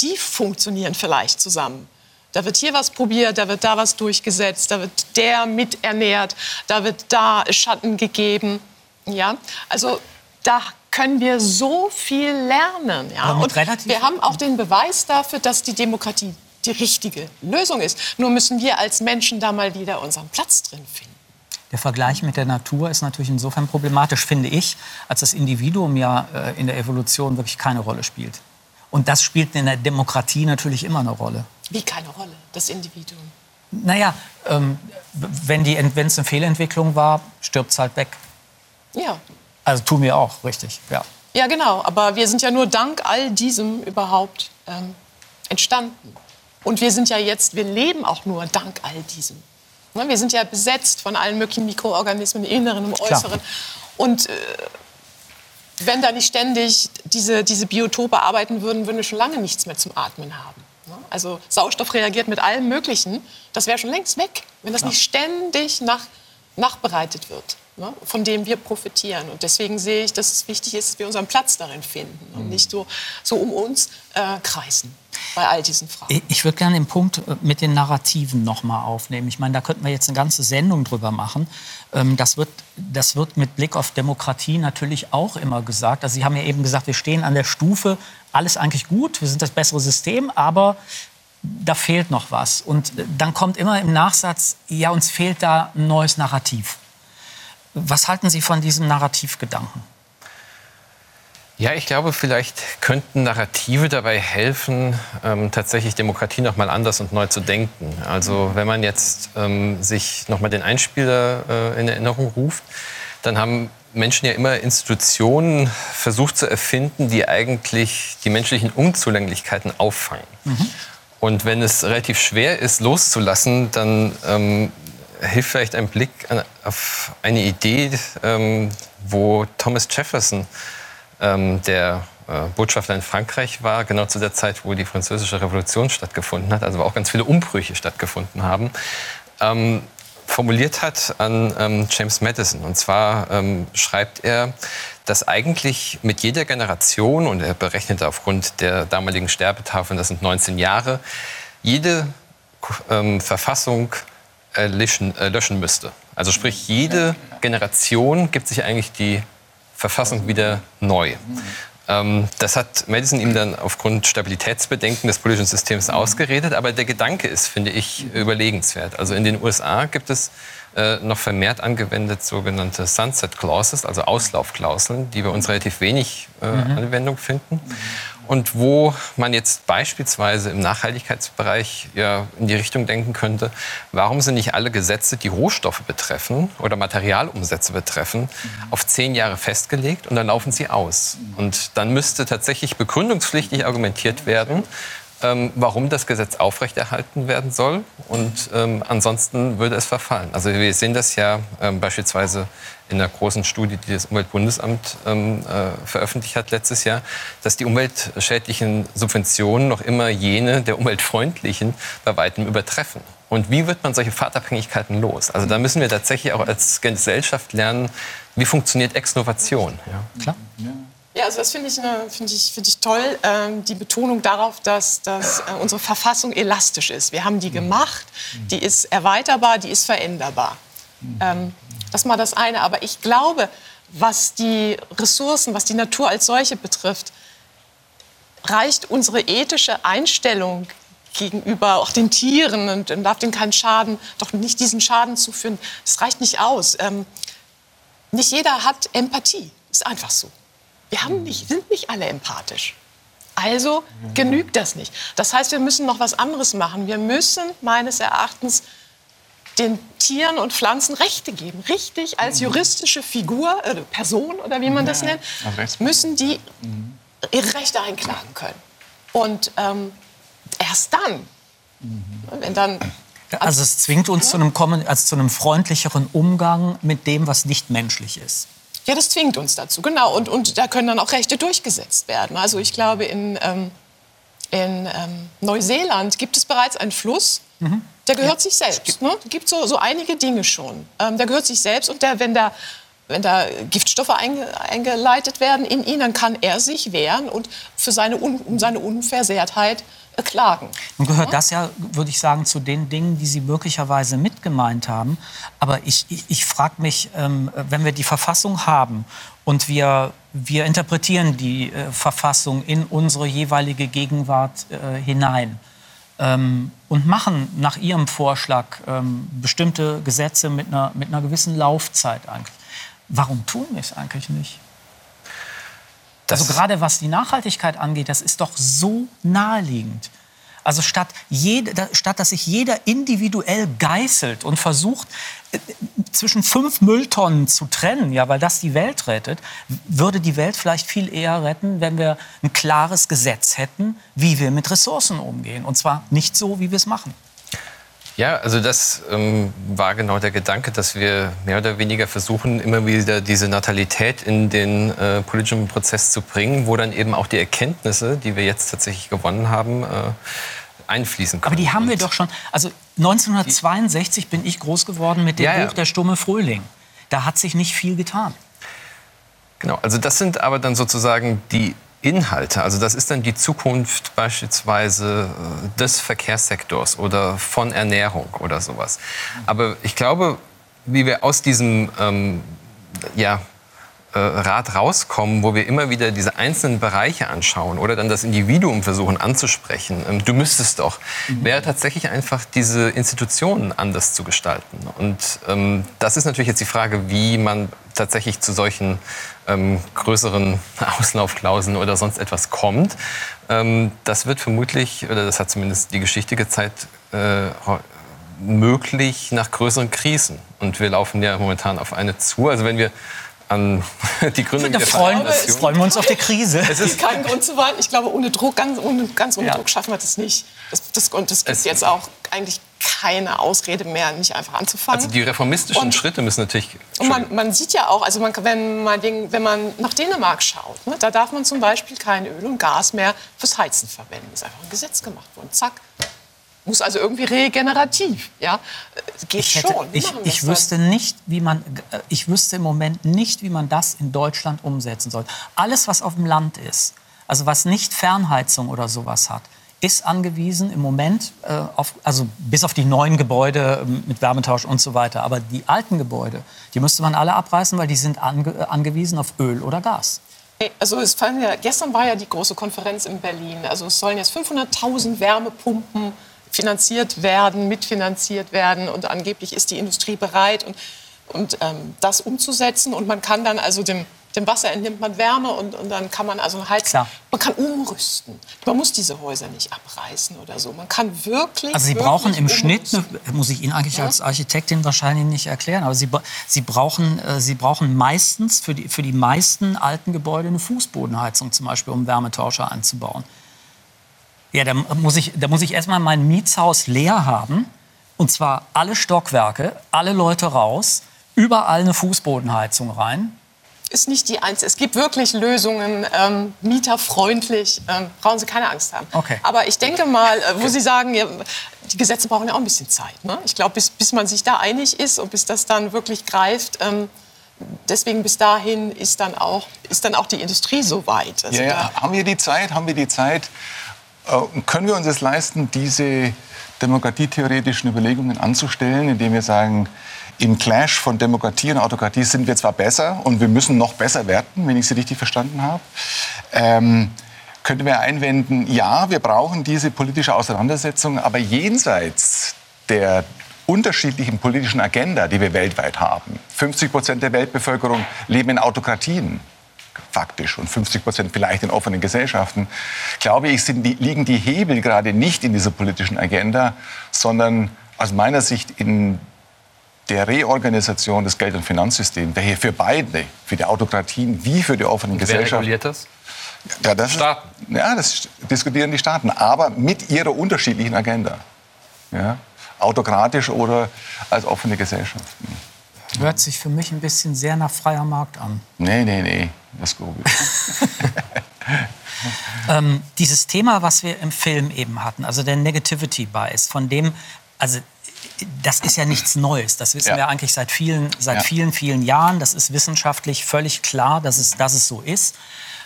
Die funktionieren vielleicht zusammen. Da wird hier was probiert, da wird da was durchgesetzt, da wird der miternährt, da wird da Schatten gegeben. Ja, also da können wir so viel lernen. Ja? Und wir haben auch den Beweis dafür, dass die Demokratie die richtige Lösung ist. Nur müssen wir als Menschen da mal wieder unseren Platz drin finden. Der Vergleich mit der Natur ist natürlich insofern problematisch, finde ich, als das Individuum ja äh, in der Evolution wirklich keine Rolle spielt. Und das spielt in der Demokratie natürlich immer eine Rolle. Wie keine Rolle, das Individuum? Naja, ähm, wenn es eine Fehlentwicklung war, stirbt es halt weg. Ja. Also tun wir auch, richtig, ja. Ja, genau. Aber wir sind ja nur dank all diesem überhaupt ähm, entstanden. Und wir sind ja jetzt, wir leben auch nur dank all diesem. Ne, wir sind ja besetzt von allen möglichen Mikroorganismen, im Inneren, im Äußeren. Klar. Und äh, wenn da nicht ständig diese, diese Biotope arbeiten würden, würden wir schon lange nichts mehr zum Atmen haben. Ne? Also Sauerstoff reagiert mit allem Möglichen. Das wäre schon längst weg, wenn das nicht ständig nach, nachbereitet wird, ne? von dem wir profitieren. Und deswegen sehe ich, dass es wichtig ist, dass wir unseren Platz darin finden und mhm. nicht so, so um uns äh, kreisen bei all diesen Fragen. Ich würde gerne den Punkt äh, mit den Narrativen noch mal aufnehmen. Ich meine, da könnten wir jetzt eine ganze Sendung drüber machen. Ähm, das wird, das wird mit Blick auf Demokratie natürlich auch immer gesagt. Also Sie haben ja eben gesagt, wir stehen an der Stufe, alles eigentlich gut, wir sind das bessere System, aber da fehlt noch was. Und äh, dann kommt immer im Nachsatz, ja, uns fehlt da ein neues Narrativ. Was halten Sie von diesem Narrativgedanken? Ja, ich glaube, vielleicht könnten Narrative dabei helfen, ähm, tatsächlich Demokratie noch mal anders und neu zu denken. Also wenn man jetzt ähm, sich noch mal den Einspieler äh, in Erinnerung ruft, dann haben Menschen ja immer Institutionen versucht zu erfinden, die eigentlich die menschlichen Unzulänglichkeiten auffangen. Mhm. Und wenn es relativ schwer ist, loszulassen, dann ähm, hilft vielleicht ein Blick auf eine Idee, ähm, wo Thomas Jefferson ähm, der äh, Botschafter in Frankreich war, genau zu der Zeit, wo die französische Revolution stattgefunden hat, also wo auch ganz viele Umbrüche stattgefunden haben, ähm, formuliert hat an James Madison. Und zwar schreibt er, dass eigentlich mit jeder Generation, und er berechnet aufgrund der damaligen Sterbetafeln, das sind 19 Jahre, jede ähm, Verfassung äh, löschen, äh, löschen müsste. Also sprich, jede Generation gibt sich eigentlich die Verfassung wieder neu. Ähm, das hat Madison ihm dann aufgrund Stabilitätsbedenken des politischen Systems ausgeredet. Aber der Gedanke ist, finde ich, überlegenswert. Also in den USA gibt es äh, noch vermehrt angewendet sogenannte Sunset Clauses, also Auslaufklauseln, die bei uns relativ wenig äh, mhm. Anwendung finden und wo man jetzt beispielsweise im Nachhaltigkeitsbereich ja in die Richtung denken könnte, warum sind nicht alle Gesetze, die Rohstoffe betreffen oder Materialumsätze betreffen, auf zehn Jahre festgelegt und dann laufen sie aus. Und dann müsste tatsächlich begründungspflichtig argumentiert werden, ähm, warum das Gesetz aufrechterhalten werden soll. Und ähm, ansonsten würde es verfallen. Also wir sehen das ja ähm, beispielsweise in einer großen Studie, die das Umweltbundesamt ähm, äh, veröffentlicht hat letztes Jahr, dass die umweltschädlichen Subventionen noch immer jene der umweltfreundlichen bei weitem übertreffen. Und wie wird man solche Fahrtabhängigkeiten los? Also da müssen wir tatsächlich auch als Gesellschaft lernen, wie funktioniert Exnovation. Ja. Klar. Ja, also das finde ich, eine- finde ich, finde ich toll, ähm, die Betonung darauf, dass, dass äh, unsere Verfassung elastisch ist. Wir haben die gemacht, die ist erweiterbar, die ist veränderbar. Ähm, das ist mal das eine. Aber ich glaube, was die Ressourcen, was die Natur als solche betrifft, reicht unsere ethische Einstellung gegenüber auch den Tieren und, und darf denen keinen Schaden, doch nicht diesen Schaden zuführen. Das reicht nicht aus. Ähm, nicht jeder hat Empathie. Ist einfach so. Wir haben nicht, sind nicht alle empathisch. Also genügt das nicht. Das heißt, wir müssen noch was anderes machen. Wir müssen meines Erachtens den Tieren und Pflanzen Rechte geben. Richtig als juristische Figur, äh, Person oder wie man das nennt, müssen die ihre Rechte einklagen können. Und ähm, erst dann, wenn dann Also es zwingt uns zu einem, also zu einem freundlicheren Umgang mit dem, was nicht menschlich ist. Ja, das zwingt uns dazu, genau. Und, und da können dann auch Rechte durchgesetzt werden. Also ich glaube, in, ähm, in ähm, Neuseeland gibt es bereits einen Fluss, der gehört sich selbst. Ne? Es gibt so, so einige Dinge schon. Ähm, der gehört sich selbst und der, wenn da wenn da Giftstoffe einge, eingeleitet werden in ihn, dann kann er sich wehren und für seine, Un, um seine Unversehrtheit äh, klagen. Nun gehört das ja, würde ich sagen, zu den Dingen, die Sie möglicherweise mitgemeint haben. Aber ich, ich, ich frage mich, ähm, wenn wir die Verfassung haben und wir, wir interpretieren die äh, Verfassung in unsere jeweilige Gegenwart äh, hinein ähm, und machen nach Ihrem Vorschlag ähm, bestimmte Gesetze mit einer, mit einer gewissen Laufzeit eigentlich. Warum tun wir es eigentlich nicht? Also gerade was die Nachhaltigkeit angeht, das ist doch so naheliegend. Also statt, jede, statt dass sich jeder individuell geißelt und versucht, äh, zwischen fünf Mülltonnen zu trennen, ja, weil das die Welt rettet, würde die Welt vielleicht viel eher retten, wenn wir ein klares Gesetz hätten, wie wir mit Ressourcen umgehen. Und zwar nicht so, wie wir es machen. Ja, also das ähm, war genau der Gedanke, dass wir mehr oder weniger versuchen, immer wieder diese Natalität in den äh, politischen Prozess zu bringen, wo dann eben auch die Erkenntnisse, die wir jetzt tatsächlich gewonnen haben, äh, einfließen können. Aber die haben wir Und- doch schon. Also 1962 bin ich groß geworden mit dem ja. Buch Der stumme Frühling. Da hat sich nicht viel getan. Genau, also das sind aber dann sozusagen die Inhalte. Also das ist dann die Zukunft beispielsweise äh, des Verkehrssektors oder von Ernährung oder sowas. Aber ich glaube, wie wir aus diesem ähm, ja, äh, Rad rauskommen, wo wir immer wieder diese einzelnen Bereiche anschauen oder dann das Individuum versuchen anzusprechen, ähm, du müsstest doch, wäre tatsächlich einfach diese Institutionen anders zu gestalten. Und ähm, das ist natürlich jetzt die Frage, wie man tatsächlich zu solchen ähm, größeren Auslaufklauseln oder sonst etwas kommt. Ähm, das wird vermutlich, oder das hat zumindest die Geschichte gezeigt, äh, möglich nach größeren Krisen. Und wir laufen ja momentan auf eine zu. Also wenn wir an die Gründung der freuen, Föderation... freuen wir uns auf die Krise. Es ist kein Grund zu warten. Ich glaube, ohne Druck, ganz ohne, ganz ohne Ja. Druck schaffen wir das nicht. Das, das, und es gibt jetzt auch eigentlich keine Ausrede mehr, nicht einfach anzufangen. Also die reformistischen Und- Schritte müssen natürlich... Und man, man sieht ja auch, also man, wenn, man, wenn man nach Dänemark schaut, ne, da darf man zum Beispiel kein Öl und Gas mehr fürs Heizen verwenden. ist einfach ein Gesetz gemacht worden. Zack. Muss also irgendwie regenerativ. Ja? Geht Ich, hätte, schon. Ich, ich wüsste nicht, wie man, äh, ich wüsste im Moment nicht, wie man das in Deutschland umsetzen soll. Alles, was auf dem Land ist, also was nicht Fernheizung oder sowas hat, ist angewiesen im Moment, äh, auf, also bis auf die neuen Gebäude ähm, mit Wärmetausch und so weiter. Aber die alten Gebäude, die müsste man alle abreißen, weil die sind ange, äh, angewiesen auf Öl oder Gas. Also es fallen ja, gestern war ja die große Konferenz in Berlin. Also es sollen jetzt 500.000 Wärmepumpen finanziert werden, mitfinanziert werden und angeblich ist die Industrie bereit, und, und, ähm, das umzusetzen. Und man kann dann also dem, dem Wasser entnimmt man Wärme und, und dann kann man also heizen. Klar. Man kann umrüsten. Man muss diese Häuser nicht abreißen oder so. Man kann wirklich. Also Sie wirklich brauchen im Schnitt, umrüsten. eine, muss ich Ihnen eigentlich als Architektin wahrscheinlich nicht erklären, aber Sie, Sie, brauchen, äh, Sie brauchen meistens für die, für die meisten alten Gebäude eine Fußbodenheizung zum Beispiel, um Wärmetauscher einzubauen. Ja, da muss ich, da muss ich erstmal mein Mietshaus leer haben und zwar alle Stockwerke, alle Leute raus, überall eine Fußbodenheizung rein. ist nicht die einzige. Es gibt wirklich Lösungen, ähm, mieterfreundlich. Ähm, brauchen Sie keine Angst haben. Okay. Aber ich denke mal, äh, wo Sie sagen, ja, die Gesetze brauchen ja auch ein bisschen Zeit. Ne? Ich glaube, bis, bis man sich da einig ist und bis das dann wirklich greift, ähm, deswegen bis dahin ist dann auch, ist dann auch die Industrie so weit. Also Ja, ja. da- Haben wir die Zeit? Haben wir die Zeit? Äh, können wir uns es leisten, diese demokratietheoretischen Überlegungen anzustellen, indem wir sagen, im Clash von Demokratie und Autokratie sind wir zwar besser und wir müssen noch besser werden, wenn ich Sie richtig verstanden habe. Ähm, könnten wir einwenden, ja, wir brauchen diese politische Auseinandersetzung, aber jenseits der unterschiedlichen politischen Agenda, die wir weltweit haben. 50 Prozent der Weltbevölkerung leben in Autokratien faktisch und 50 Prozent vielleicht in offenen Gesellschaften, glaube ich, die, liegen die Hebel gerade nicht in dieser politischen Agenda, sondern aus meiner Sicht in der Reorganisation des Geld- und Finanzsystems, der hier für beide, für die Autokratien wie für die offenen Wer Gesellschaften, reguliert das? ja, das Staaten. ja, das diskutieren die Staaten, aber mit ihrer unterschiedlichen Agenda. Ja? Autokratisch oder als offene Gesellschaften. Hört sich für mich ein bisschen sehr nach freier Markt an. Nee, nee, nee, das glaube. Ähm, dieses Thema, was wir im Film eben hatten, also der Negativity Bias, von dem, also das ist ja nichts Neues. Das wissen Ja. wir eigentlich seit vielen, seit Ja. vielen, vielen Jahren. Das ist wissenschaftlich völlig klar, dass es, dass es so ist.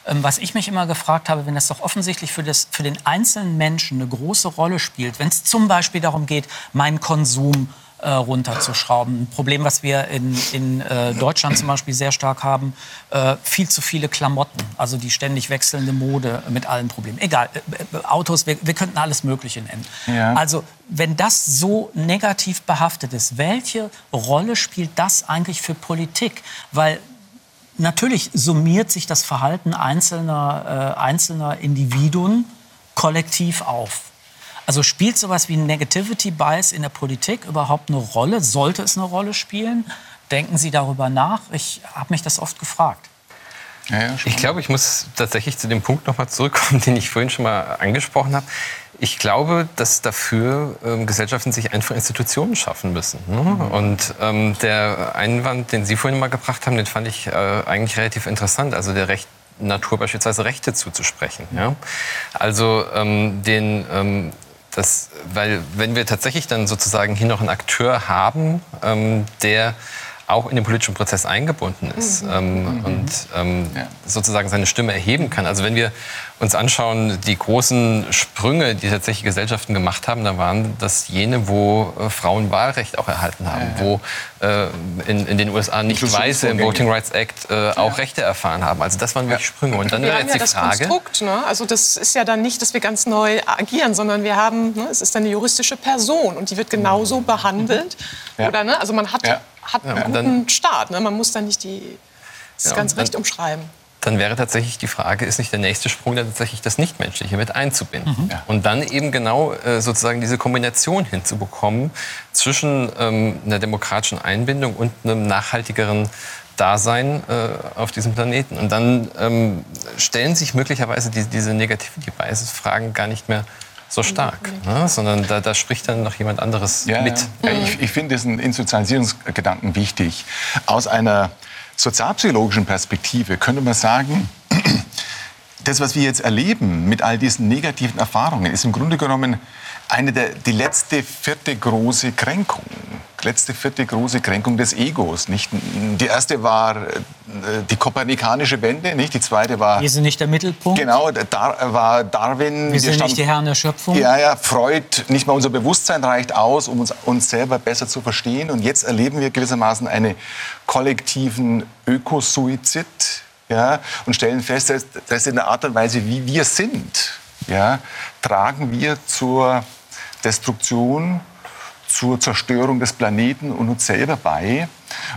Ähm, was ich mich immer gefragt habe, wenn das doch offensichtlich für, das, für den einzelnen Menschen eine große Rolle spielt, wenn es zum Beispiel darum geht, meinen Konsum äh, runterzuschrauben. Ein Problem, was wir in, in äh, Deutschland zum Beispiel sehr stark haben, äh, viel zu viele Klamotten, also die ständig wechselnde Mode mit allen Problemen. Egal, äh, äh, Autos, wir, wir könnten alles Mögliche nennen. Ja. Also wenn das so negativ behaftet ist, welche Rolle spielt das eigentlich für Politik? Weil natürlich summiert sich das Verhalten einzelner, äh, einzelner Individuen kollektiv auf. Also spielt sowas wie ein Negativity Bias in der Politik überhaupt eine Rolle? Sollte es eine Rolle spielen? Denken Sie darüber nach? Ich habe mich das oft gefragt. Ja, ja. Ich glaube, ich muss tatsächlich zu dem Punkt nochmal zurückkommen, den ich vorhin schon mal angesprochen habe. Ich glaube, dass dafür ähm, Gesellschaften sich einfach Institutionen schaffen müssen. Ne? Und ähm, der Einwand, den Sie vorhin mal gebracht haben, den fand ich äh, eigentlich relativ interessant. Also der Recht, Natur beispielsweise Rechte zuzusprechen. Ja? Also ähm, den, ähm, das, weil wenn wir tatsächlich dann sozusagen hier noch einen Akteur haben, ähm, der auch in den politischen Prozess eingebunden ist ähm, und ähm, Ja. sozusagen seine Stimme erheben kann. Also wenn wir uns anschauen, die großen Sprünge, die tatsächlich Gesellschaften gemacht haben, dann waren das jene, wo äh, Frauen Wahlrecht auch erhalten haben, wo äh, in, in den USA nicht Weiße im. Voting Rights Act äh, auch Rechte erfahren haben. Also das waren wirklich Sprünge. Und dann Wir haben jetzt ja die das Frage, Konstrukt. Ne? Also das ist ja dann nicht, dass wir ganz neu agieren, sondern wir haben, ne, es ist eine juristische Person und die wird genauso behandelt. Ja. Oder, ne? Also man hat, Ja. hat einen Ja, guten Staat. Ne? Man muss dann nicht die, das Ja, dann- Recht umschreiben. Dann wäre tatsächlich die Frage, ist nicht der nächste Sprung dann tatsächlich das Nichtmenschliche mit einzubinden? Ja. Und dann eben genau äh, sozusagen diese Kombination hinzubekommen zwischen ähm, einer demokratischen Einbindung und einem nachhaltigeren Dasein äh, auf diesem Planeten. Und dann ähm, stellen sich möglicherweise die, diese Negativity-Biases-Fragen gar nicht mehr so stark, ne? sondern da, da spricht dann noch jemand anderes Ja, mit. Ja. Ja, ich, ich finde diesen Institutionalisierungsgedanken wichtig. Aus einer sozialpsychologischen Perspektive könnte man sagen, das, was wir jetzt erleben mit all diesen negativen Erfahrungen, ist im Grunde genommen eine der, die letzte vierte große Kränkung. Letzte vierte große Kränkung des Egos. Nicht? Die erste war äh, die kopernikanische Wende, nicht? Die zweite war Wir sind nicht der Mittelpunkt. genau, da war Darwin. Wir sind nicht die Herren der Schöpfung. ja, ja, Freud, nicht mal unser Bewusstsein reicht aus, um uns, uns selber besser zu verstehen. Und jetzt erleben wir gewissermaßen einen kollektiven Ökosuizid ja, und stellen fest, dass, dass in der Art und Weise, wie wir sind, ja, tragen wir zur Destruktion, zur Zerstörung des Planeten und uns selber bei.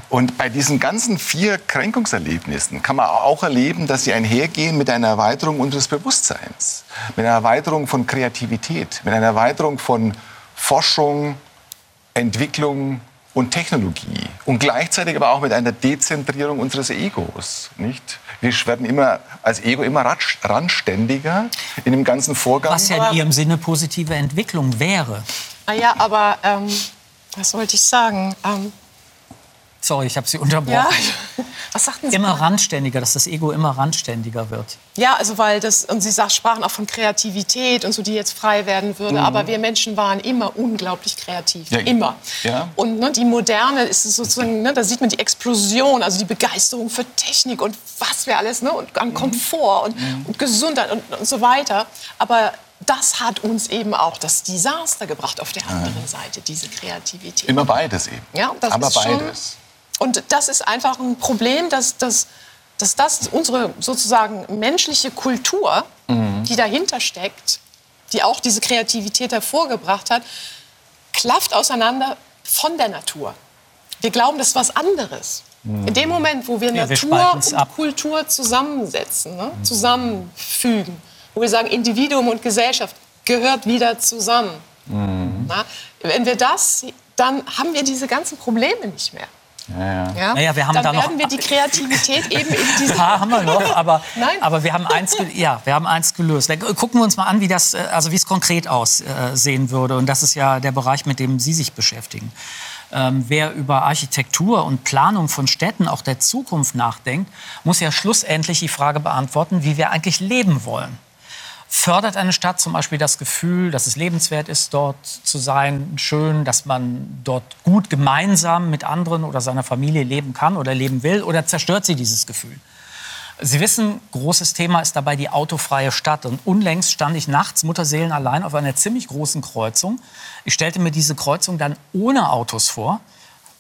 Und bei diesen ganzen vier Kränkungserlebnissen kann man auch erleben, dass sie einhergehen mit einer Erweiterung unseres Bewusstseins, mit einer Erweiterung von Kreativität, mit einer Erweiterung von Forschung, Entwicklung und Technologie und gleichzeitig aber auch mit einer Dezentrierung unseres Egos. Nicht? Wir werden immer als Ego immer randständiger in dem ganzen Vorgang. Was ja in Ihrem Sinne positive Entwicklung wäre. Naja, aber ähm, was wollte ich sagen? Ähm, Sorry, ich habe Sie unterbrochen. ja, Was sagten Sie? Immer randständiger, dass das Ego immer randständiger wird. Ja, also weil das, und Sie sprachen auch von Kreativität und so, die jetzt frei werden würde. Aber wir Menschen waren immer unglaublich kreativ. Ja, immer. ja. Und ne, die Moderne ist sozusagen, ne, da sieht man die Explosion, also die Begeisterung für Technik und was wir alles, ne, und an Komfort und, und Gesundheit und, und so weiter. Aber das hat uns eben auch das Desaster gebracht auf der anderen Seite, diese Kreativität. Immer beides eben. Ja, das Aber ist schon- beides. Und das ist einfach ein Problem, dass, dass, dass das unsere sozusagen menschliche Kultur, die dahinter steckt, die auch diese Kreativität hervorgebracht hat, klafft auseinander von der Natur. Wir glauben, das ist was anderes. In dem Moment, wo wir Ja, wir Natur spalten's und ab. Kultur zusammensetzen, ne, zusammenfügen, wo wir sagen, Individuum und Gesellschaft gehört wieder zusammen. Na, wenn wir das, dann haben wir diese ganzen Probleme nicht mehr. Ja? Naja, wir haben dann da noch- werden wir die Kreativität eben in diese Ein paar haben wir noch, aber, Nein. aber wir haben eins, ja, wir haben eins gelöst. Gucken wir uns mal an, wie das, äh, also wie es konkret aussehen würde. Und das ist ja der Bereich, mit dem Sie sich beschäftigen. Ähm, wer über Architektur und Planung von Städten auch der Zukunft nachdenkt, muss ja schlussendlich die Frage beantworten, wie wir eigentlich leben wollen. Fördert eine Stadt zum Beispiel das Gefühl, dass es lebenswert ist, dort zu sein, schön, dass man dort gut gemeinsam mit anderen oder seiner Familie leben kann oder leben will? Oder zerstört sie dieses Gefühl? Sie wissen, großes Thema ist dabei die autofreie Stadt. Und unlängst stand ich nachts Mutterseelen allein auf einer ziemlich großen Kreuzung. Ich stellte mir diese Kreuzung dann ohne Autos vor,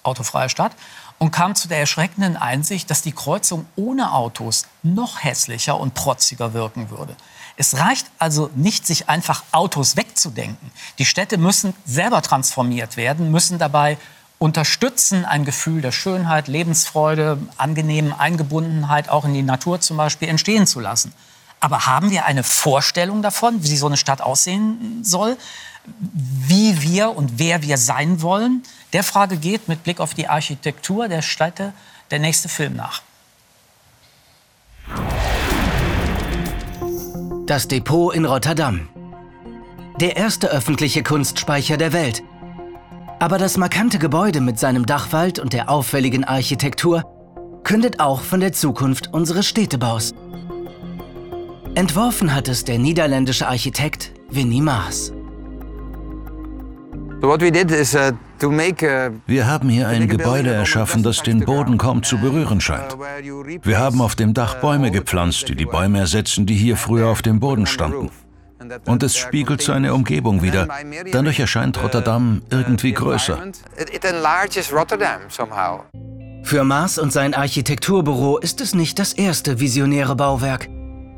autofreie Stadt, und kam zu der erschreckenden Einsicht, dass die Kreuzung ohne Autos noch hässlicher und protziger wirken würde. Es reicht also nicht, sich einfach Autos wegzudenken. Die Städte müssen selber transformiert werden, müssen dabei unterstützen, ein Gefühl der Schönheit, Lebensfreude, angenehmen Eingebundenheit auch in die Natur zum Beispiel entstehen zu lassen. Aber haben wir eine Vorstellung davon, wie so eine Stadt aussehen soll? Wie wir und wer wir sein wollen? Der Frage geht mit Blick auf die Architektur der Städte der nächste Film nach. Das Depot in Rotterdam. Der erste öffentliche Kunstspeicher der Welt. Aber das markante Gebäude mit seinem Dachwald und der auffälligen Architektur kündet auch von der Zukunft unseres Städtebaus. Entworfen hat es der niederländische Architekt Winnie Maas. What we did is uh, Wir haben hier ein Gebäude erschaffen, das den Boden kaum zu berühren scheint. Wir haben auf dem Dach Bäume gepflanzt, die die Bäume ersetzen, die hier früher auf dem Boden standen. Und es spiegelt seine Umgebung wider. Dadurch erscheint Rotterdam irgendwie größer. Für Maas und sein Architekturbüro ist es nicht das erste visionäre Bauwerk.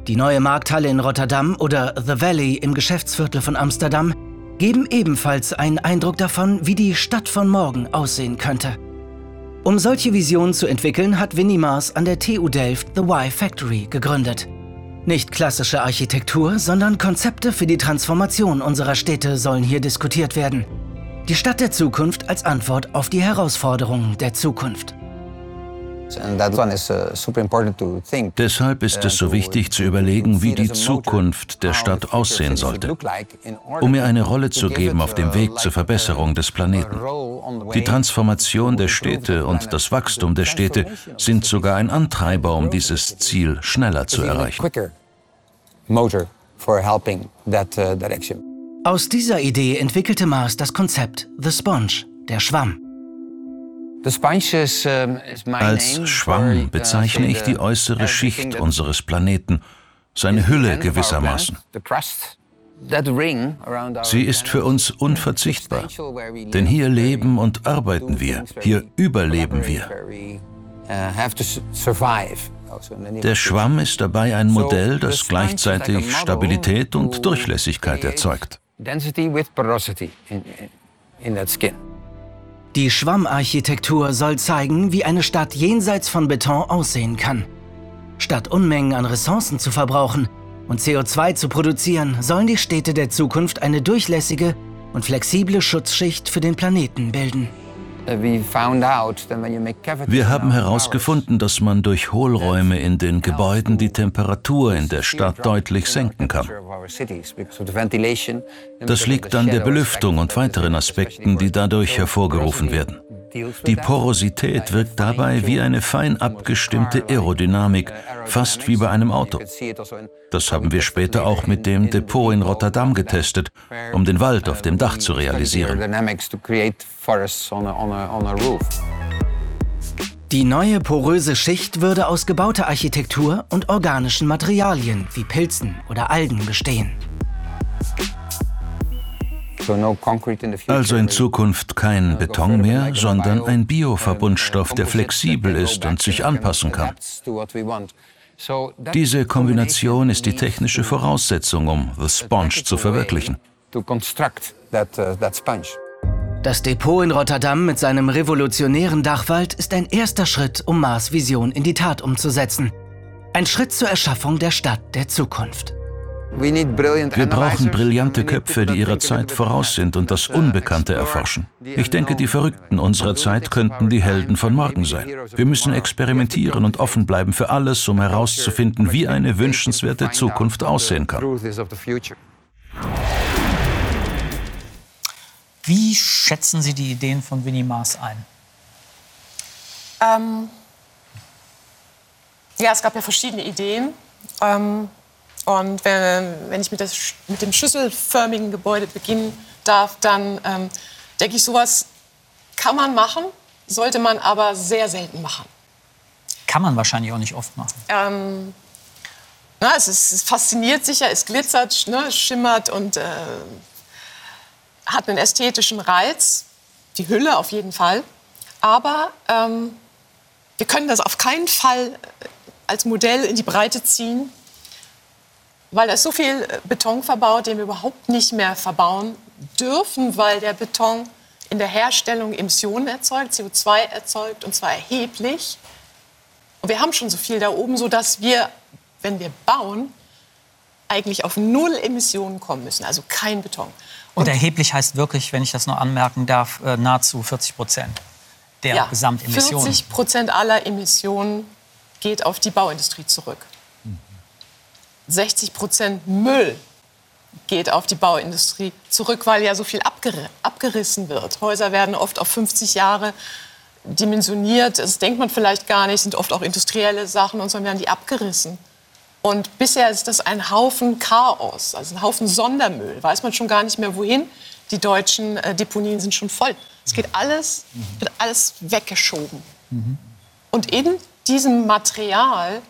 Die neue Markthalle in Rotterdam oder The Valley im Geschäftsviertel von Amsterdam geben ebenfalls einen Eindruck davon, wie die Stadt von morgen aussehen könnte. Um solche Visionen zu entwickeln, hat Winnie Maas an der TU Delft The Y Factory gegründet. Nicht klassische Architektur, sondern Konzepte für die Transformation unserer Städte sollen hier diskutiert werden. Die Stadt der Zukunft als Antwort auf die Herausforderungen der Zukunft. Deshalb ist es so wichtig zu überlegen, wie die Zukunft der Stadt aussehen sollte, um ihr eine Rolle zu geben auf dem Weg zur Verbesserung des Planeten. Die Transformation der Städte und das Wachstum der Städte sind sogar ein Antreiber, um dieses Ziel schneller zu erreichen. Quicker motor for helping that uh, direction. Aus dieser Idee entwickelte Mars das Konzept The Sponge, der Schwamm. Als for, Schwamm uh, bezeichne ich die äußere Schicht unseres Planeten, seine Hülle gewissermaßen. Sie ist für uns unverzichtbar, denn hier leben und arbeiten wir, hier überleben wir. uh, also Der. Schwamm ist dabei ein Modell, das gleichzeitig Stabilität und Durchlässigkeit erzeugt. Die Schwammarchitektur soll zeigen, wie eine Stadt jenseits von Beton aussehen kann. Statt Unmengen an Ressourcen zu verbrauchen und CO2 zu produzieren, sollen die Städte der Zukunft eine durchlässige und flexible Schutzschicht für den Planeten bilden. Wir haben herausgefunden, dass man durch Hohlräume in den Gebäuden die Temperatur in der Stadt deutlich senken kann. Das liegt an der Belüftung und weiteren Aspekten, die dadurch hervorgerufen werden. Die Porosität wirkt dabei wie eine fein abgestimmte Aerodynamik, fast wie bei einem Auto. Das haben wir später auch mit dem Depot in Rotterdam getestet, um den Wald auf dem Dach zu realisieren. Die neue poröse Schicht würde aus gebauter Architektur und organischen Materialien wie Pilzen oder Algen bestehen. Also in Zukunft kein Beton mehr, sondern ein Bioverbundstoff, der flexibel ist und sich anpassen kann. Diese Kombination ist die technische Voraussetzung, um The Sponge zu verwirklichen. Das Depot in Rotterdam mit seinem revolutionären Dachwald ist ein erster Schritt, um Mars Vision in die Tat umzusetzen. Ein Schritt zur Erschaffung der Stadt der Zukunft. Wir brauchen brillante Köpfe, die ihrer Zeit voraus sind und das Unbekannte erforschen. Ich denke, die Verrückten unserer Zeit könnten die Helden von morgen sein. Wir müssen experimentieren und offen bleiben für alles, um herauszufinden, wie eine wünschenswerte Zukunft aussehen kann. Wie schätzen Sie die Ideen von Winnie Maas ein? Ähm, ja, es gab ja verschiedene Ideen. Ähm, und wenn, wenn ich mit, das, mit, dem schüsselförmigen Gebäude beginnen darf, dann ähm, denke ich, sowas kann man machen, sollte man aber sehr selten machen. Kann man wahrscheinlich auch nicht oft machen. Ähm, na, es, ist, es, fasziniert sicher, es glitzert, ne, schimmert und äh, hat einen ästhetischen Reiz. Die Hülle auf jeden Fall. Aber ähm, wir können das auf keinen Fall als Modell in die Breite ziehen, weil da ist so viel äh, Beton verbaut, den wir überhaupt nicht mehr verbauen dürfen, weil der Beton in der Herstellung Emissionen erzeugt, CO2 erzeugt, und zwar erheblich. Und wir haben schon so viel da oben, sodass wir, wenn wir bauen, eigentlich auf null Emissionen kommen müssen, also kein Beton. Und, und erheblich heißt wirklich, wenn ich das noch anmerken darf, äh, nahezu 40 Prozent der ja, Gesamtemissionen. 40 Prozent aller Emissionen geht auf die Bauindustrie zurück. 60 Prozent Müll geht auf die Bauindustrie zurück, weil ja so viel abger abgerissen wird. Häuser werden oft auf 50 Jahre dimensioniert. Das denkt man vielleicht gar nicht, sind oft auch industrielle Sachen und so werden die abgerissen. Und bisher ist das ein Haufen Chaos, also ein Haufen Sondermüll. Weiß man schon gar nicht mehr wohin. Die deutschen äh, Deponien sind schon voll. Es geht alles, wird alles weggeschoben. Mhm. Und in diesem Material,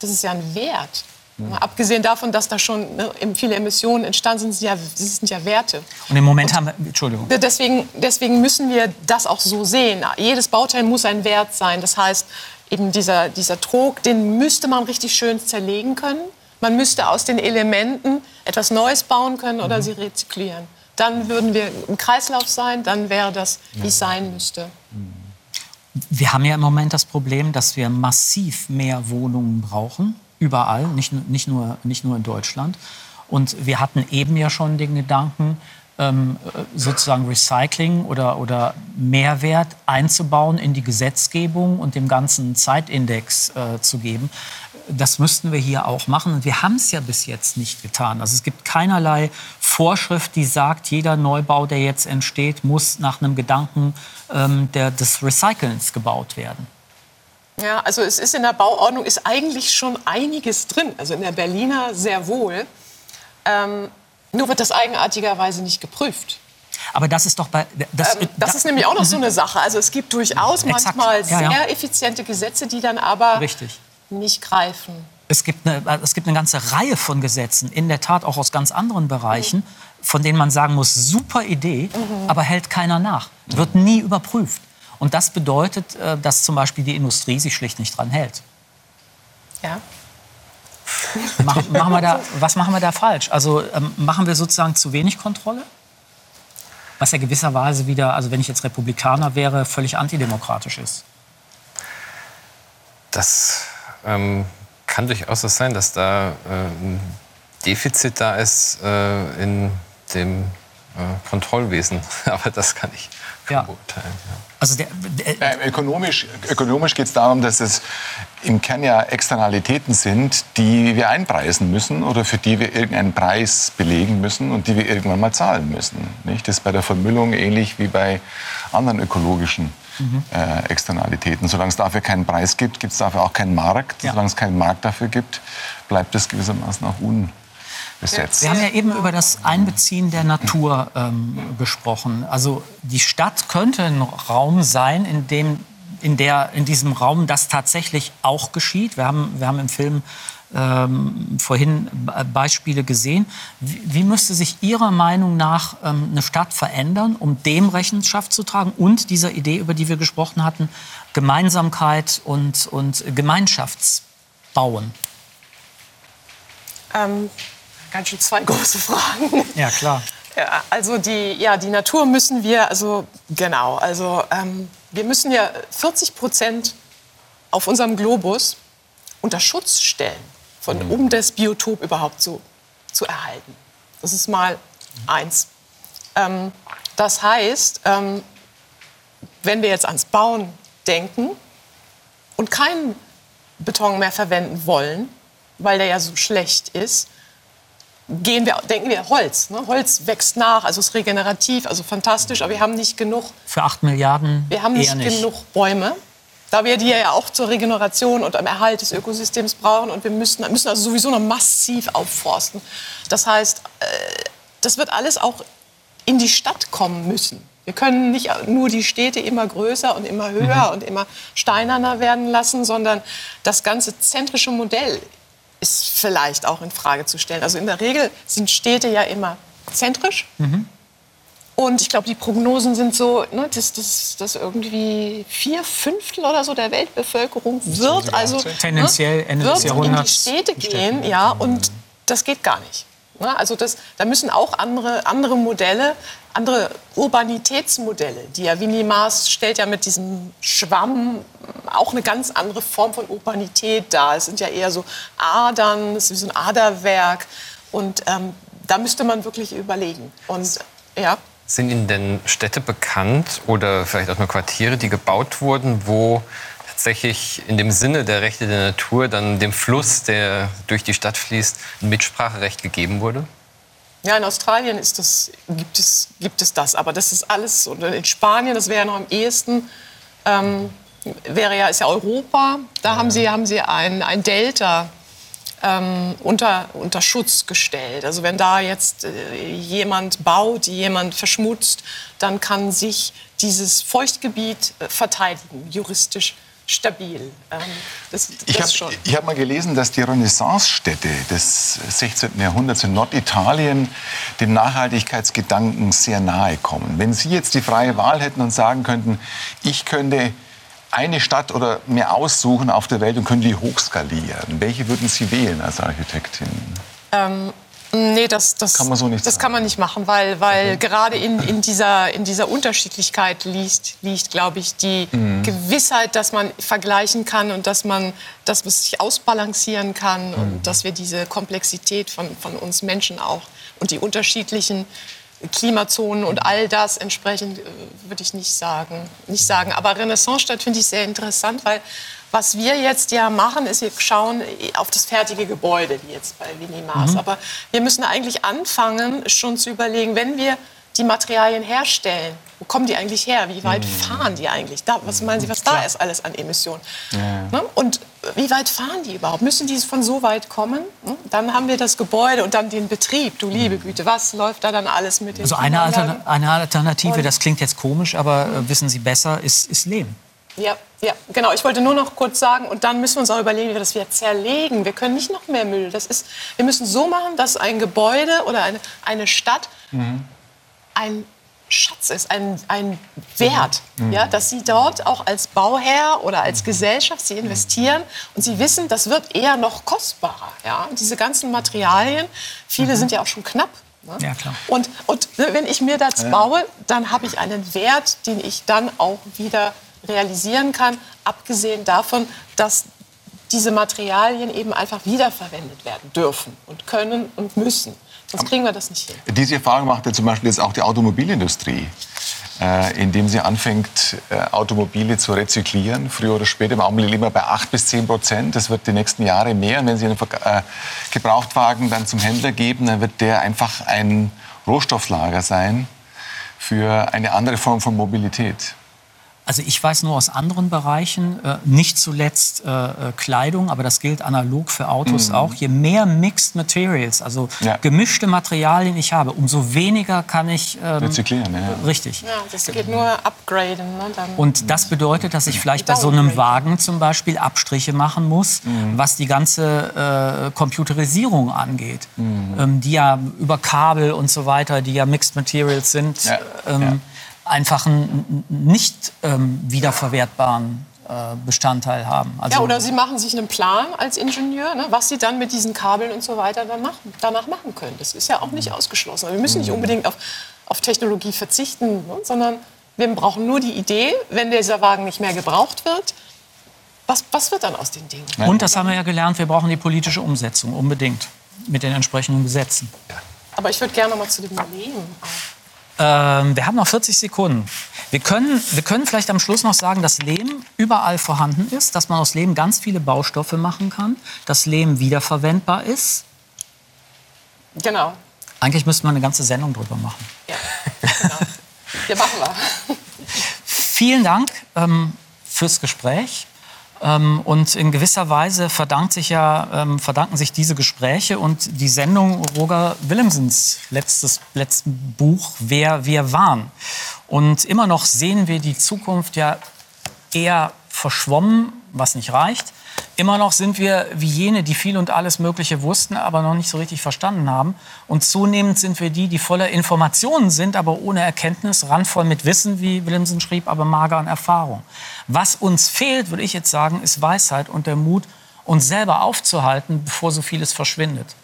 das ist ja ein Wert. Ja. Abgesehen davon, dass da schon ne, viele Emissionen entstanden sind, sind ja, sind ja Werte. Und im Moment und haben wir, Entschuldigung. Deswegen, deswegen müssen wir das auch so sehen. Jedes Bauteil muss ein Wert sein. Das heißt, eben dieser, dieser Trog, den müsste man richtig schön zerlegen können. Man müsste aus den Elementen etwas Neues bauen können oder mhm. sie rezyklieren. Dann würden wir im Kreislauf sein, dann wäre das, wie es sein müsste. Wir haben ja im Moment das Problem, dass wir massiv mehr Wohnungen brauchen überall, nicht, nicht, nur, nicht nur in Deutschland. Und wir hatten eben ja schon den Gedanken, ähm, sozusagen Recycling oder, oder Mehrwert einzubauen in die Gesetzgebung und dem ganzen Zeitindex äh, zu geben. Das müssten wir hier auch machen. Und wir haben es ja bis jetzt nicht getan. Also es gibt keinerlei Vorschrift, die sagt, jeder Neubau, der jetzt entsteht, muss nach einem Gedanken ähm, der, des Recyclings gebaut werden. Ja, also es ist in der Bauordnung ist eigentlich schon einiges drin. Also in der Berliner sehr wohl. Ähm, nur wird das eigenartigerweise nicht geprüft. Aber das ist doch bei. Das, ähm, das ist nämlich auch noch so eine Sache. Also es gibt durchaus Exakt. manchmal sehr ja, ja. effiziente Gesetze, die dann aber Richtig. nicht greifen. Es gibt, eine, es gibt eine ganze Reihe von Gesetzen, in der Tat auch aus ganz anderen Bereichen, mhm. von denen man sagen muss, super Idee, mhm. aber hält keiner nach. Wird nie überprüft. Und das bedeutet, äh, dass zum Beispiel die Industrie sich schlicht nicht dran hält. Ja. Mach, machen wir da, was machen wir da falsch? Also ähm, machen wir sozusagen zu wenig Kontrolle? Was ja gewisserweise wieder, also wenn ich jetzt Republikaner wäre, völlig antidemokratisch ist. Das ähm, kann durchaus so sein, dass da äh, ein Defizit da ist äh, in dem äh, Kontrollwesen. Aber das kann ich ja. beurteilen. Ja. Also der, der äh, ökonomisch ökonomisch geht es darum, dass es im Kern ja Externalitäten sind, die wir einpreisen müssen oder für die wir irgendeinen Preis belegen müssen und die wir irgendwann mal zahlen müssen. Nicht? Das ist bei der Vermüllung ähnlich wie bei anderen ökologischen Mhm. äh, Externalitäten. Solange es dafür keinen Preis gibt, gibt es dafür auch keinen Markt. Ja. Solange es keinen Markt dafür gibt, bleibt es gewissermaßen auch unbesetzt. Wir haben ja eben über das Einbeziehen der Natur ähm, gesprochen. Also die Stadt könnte ein Raum sein, in dem in, der, in diesem Raum das tatsächlich auch geschieht. Wir haben, wir haben im Film ähm, vorhin Be- Beispiele gesehen. Wie, wie müsste sich Ihrer Meinung nach ähm, eine Stadt verändern, um dem Rechenschaft zu tragen und dieser Idee, über die wir gesprochen hatten, Gemeinsamkeit und, und Gemeinschaftsbauen? Ähm, ganz schön zwei große Fragen. Ja, klar. Ja, also die, ja, die Natur müssen wir, also genau, also ähm, wir müssen ja 40 Prozent auf unserem Globus unter Schutz stellen, von, um das Biotop überhaupt so zu erhalten. Das ist mal eins. Ähm, das heißt, ähm, wenn wir jetzt ans Bauen denken und keinen Beton mehr verwenden wollen, weil der ja so schlecht ist, gehen wir, denken wir Holz. Ne? Holz wächst nach, also ist regenerativ, also fantastisch, aber wir haben nicht genug, Für 8 Milliarden wir haben nicht, nicht. genug Bäume. Da wir die ja auch zur Regeneration und am Erhalt des Ökosystems brauchen und wir müssen, müssen also sowieso noch massiv aufforsten. Das heißt, äh, das wird alles auch in die Stadt kommen müssen. Wir können nicht nur die Städte immer größer und immer höher und immer steinerner werden lassen, sondern das ganze zentrische Modell ist vielleicht auch in Frage zu stellen. Also in der Regel sind Städte ja immer zentrisch. Und ich glaube, die Prognosen sind so, ne, dass, dass, dass irgendwie vier Fünftel oder so der Weltbevölkerung wird also Tendenziell Ende wird des Jahrhunderts in die Städte gehen, ja, und das geht gar nicht. Ne? Also das, da müssen auch andere, andere Modelle, andere Urbanitätsmodelle, die ja Winnie Maas stellt ja mit diesem Schwamm auch eine ganz andere Form von Urbanität dar. Es sind ja eher so Adern, es ist wie so ein Aderwerk und ähm, da müsste man wirklich überlegen. Und ja. Sind Ihnen denn Städte bekannt oder vielleicht auch nur Quartiere, die gebaut wurden, wo tatsächlich in dem Sinne der Rechte der Natur dann dem Fluss, der durch die Stadt fließt, ein Mitspracherecht gegeben wurde? Ja, in Australien ist das, gibt, es, gibt es das, aber das ist alles, und in Spanien, das wäre ja noch am ehesten, ähm, wäre ja, ist ja Europa, da haben sie, haben sie ein, ein Delta ähm, unter, unter Schutz gestellt. Also wenn da jetzt äh, jemand baut, jemand verschmutzt, dann kann sich dieses Feuchtgebiet äh, verteidigen, juristisch stabil. Ähm, das, Ich das habe hab mal gelesen, dass die Renaissancestädte des 16. Jahrhunderts in Norditalien dem Nachhaltigkeitsgedanken sehr nahe kommen. Wenn Sie jetzt die freie Wahl hätten und sagen könnten, ich könnte eine Stadt oder mehr aussuchen auf der Welt und könnte die hochskalieren, welche würden Sie wählen als Architektin? Ähm, nee, das, das, Kann man so nicht das sagen. kann man nicht machen, weil, weil gerade in, in, dieser, in dieser Unterschiedlichkeit liegt, liegt glaube ich, die Mhm. Gewissheit, dass man vergleichen kann und dass man, dass man sich ausbalancieren kann Mhm. und dass wir diese Komplexität von, von uns Menschen auch und die unterschiedlichen Klimazonen und all das entsprechend äh, würde ich nicht sagen, nicht sagen. Aber Renaissancestadt finde ich sehr interessant, weil was wir jetzt ja machen, ist, wir schauen auf das fertige Gebäude, wie jetzt bei Winnie Maas. Mhm. Aber wir müssen eigentlich anfangen, schon zu überlegen, wenn wir die Materialien herstellen, wo kommen die eigentlich her? Wie weit fahren die eigentlich? Da, was meinen Sie, was da ist alles an Emissionen? Ne? Und wie weit fahren die überhaupt? Müssen die von so weit kommen? Hm? Dann haben wir das Gebäude und dann den Betrieb. Du liebe Güte, was läuft da dann alles mit den Also eine? Altern eine Alternative, das klingt jetzt komisch, aber äh, wissen Sie besser, ist, ist Lehm. Ja, ja, genau. Ich wollte nur noch kurz sagen, und dann müssen wir uns auch überlegen, wie wir das wieder zerlegen. Wir können nicht noch mehr Müll. Das ist, wir müssen so machen, dass ein Gebäude oder eine, eine Stadt ein Schatz ist, ein, ein Wert, Mhm. ja, dass sie dort auch als Bauherr oder als Gesellschaft, sie investieren und sie wissen, das wird eher noch kostbarer. Ja? Und diese ganzen Materialien, viele sind ja auch schon knapp. Ne? Ja, klar. Und, und wenn ich mir das Ja. baue, dann habe ich einen Wert, den ich dann auch wieder realisieren kann, abgesehen davon, dass diese Materialien eben einfach wiederverwendet werden dürfen und können und müssen. Sonst kriegen wir das nicht hin. Diese Erfahrung macht ja zum Beispiel jetzt auch die Automobilindustrie, äh, indem sie anfängt, äh, Automobile zu rezyklieren. Früher oder später, im Augenblick wir bei 8 bis 10 Prozent. Das wird die nächsten Jahre mehr. Und wenn Sie einen Verk- äh, Gebrauchtwagen dann zum Händler geben, dann wird der einfach ein Rohstofflager sein für eine andere Form von Mobilität? Also ich weiß nur aus anderen Bereichen, äh, nicht zuletzt äh, äh Kleidung, aber das gilt analog für Autos mhm. auch. Je mehr Mixed Materials, also ja. gemischte Materialien ich habe, umso weniger kann ich ähm, rezyklieren. Ja. Richtig. Ja, das geht nur upgraden. Ne? Dann Und das bedeutet, dass ich vielleicht bei so einem Wagen zum Beispiel Abstriche machen muss, mhm. was die ganze äh, Computerisierung angeht, mhm. ähm, die ja über Kabel und so weiter, die ja Mixed Materials sind. Ja. Ähm, einfach einen nicht ähm, wiederverwertbaren äh, Bestandteil haben. Also ja, oder Sie machen sich einen Plan als Ingenieur, ne, was Sie dann mit diesen Kabeln und so weiter dann machen, danach machen können. Das ist ja auch nicht ausgeschlossen. Wir müssen nicht unbedingt auf, auf Technologie verzichten, ne, sondern wir brauchen nur die Idee, wenn dieser Wagen nicht mehr gebraucht wird, was, was wird dann aus den Dingen? Und das haben wir ja gelernt, wir brauchen die politische Umsetzung unbedingt mit den entsprechenden Gesetzen. Aber ich würde gerne noch mal zu dem Leben ähm, wir haben noch 40 Sekunden. Wir können, wir können vielleicht am Schluss noch sagen, dass Lehm überall vorhanden ist, dass man aus Lehm ganz viele Baustoffe machen kann, dass Lehm wiederverwendbar ist. Genau. Eigentlich müsste man eine ganze Sendung drüber machen. Ja, genau. ja machen wir. Vielen Dank ähm, fürs Gespräch. Ähm, und in gewisser Weise verdankt sich ja, ähm, verdanken sich diese Gespräche und die Sendung Roger Willemsens letztes letzten Buch Wer wir waren. Und immer noch sehen wir die Zukunft ja eher verschwommen, was nicht reicht. Immer noch sind wir wie jene, die viel und alles Mögliche wussten, aber noch nicht so richtig verstanden haben. Und zunehmend sind wir die, die voller Informationen sind, aber ohne Erkenntnis, randvoll mit Wissen, wie Willemsen schrieb, aber mager an Erfahrung. Was uns fehlt, würde ich jetzt sagen, ist Weisheit und der Mut, uns selber aufzuhalten, bevor so vieles verschwindet.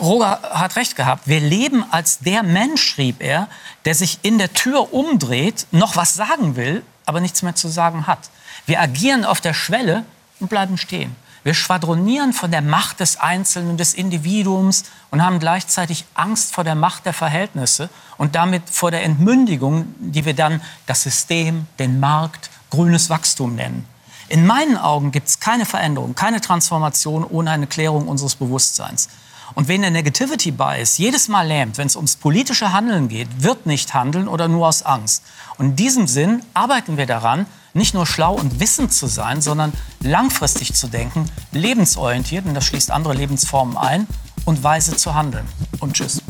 Roger hat recht gehabt. Wir leben als der Mensch, schrieb er, der sich in der Tür umdreht, noch was sagen will, aber nichts mehr zu sagen hat. Wir agieren auf der Schwelle und bleiben stehen. Wir schwadronieren von der Macht des Einzelnen, des Individuums und haben gleichzeitig Angst vor der Macht der Verhältnisse und damit vor der Entmündigung, die wir dann das System, den Markt, grünes Wachstum nennen. In meinen Augen gibt es keine Veränderung, keine Transformation ohne eine Klärung unseres Bewusstseins. Und wen der Negativity Bias jedes Mal lähmt, wenn es ums politische Handeln geht, wird nicht handeln oder nur aus Angst. Und in diesem Sinn arbeiten wir daran, nicht nur schlau und wissend zu sein, sondern langfristig zu denken, lebensorientiert, und das schließt andere Lebensformen ein, und weise zu handeln. Und tschüss.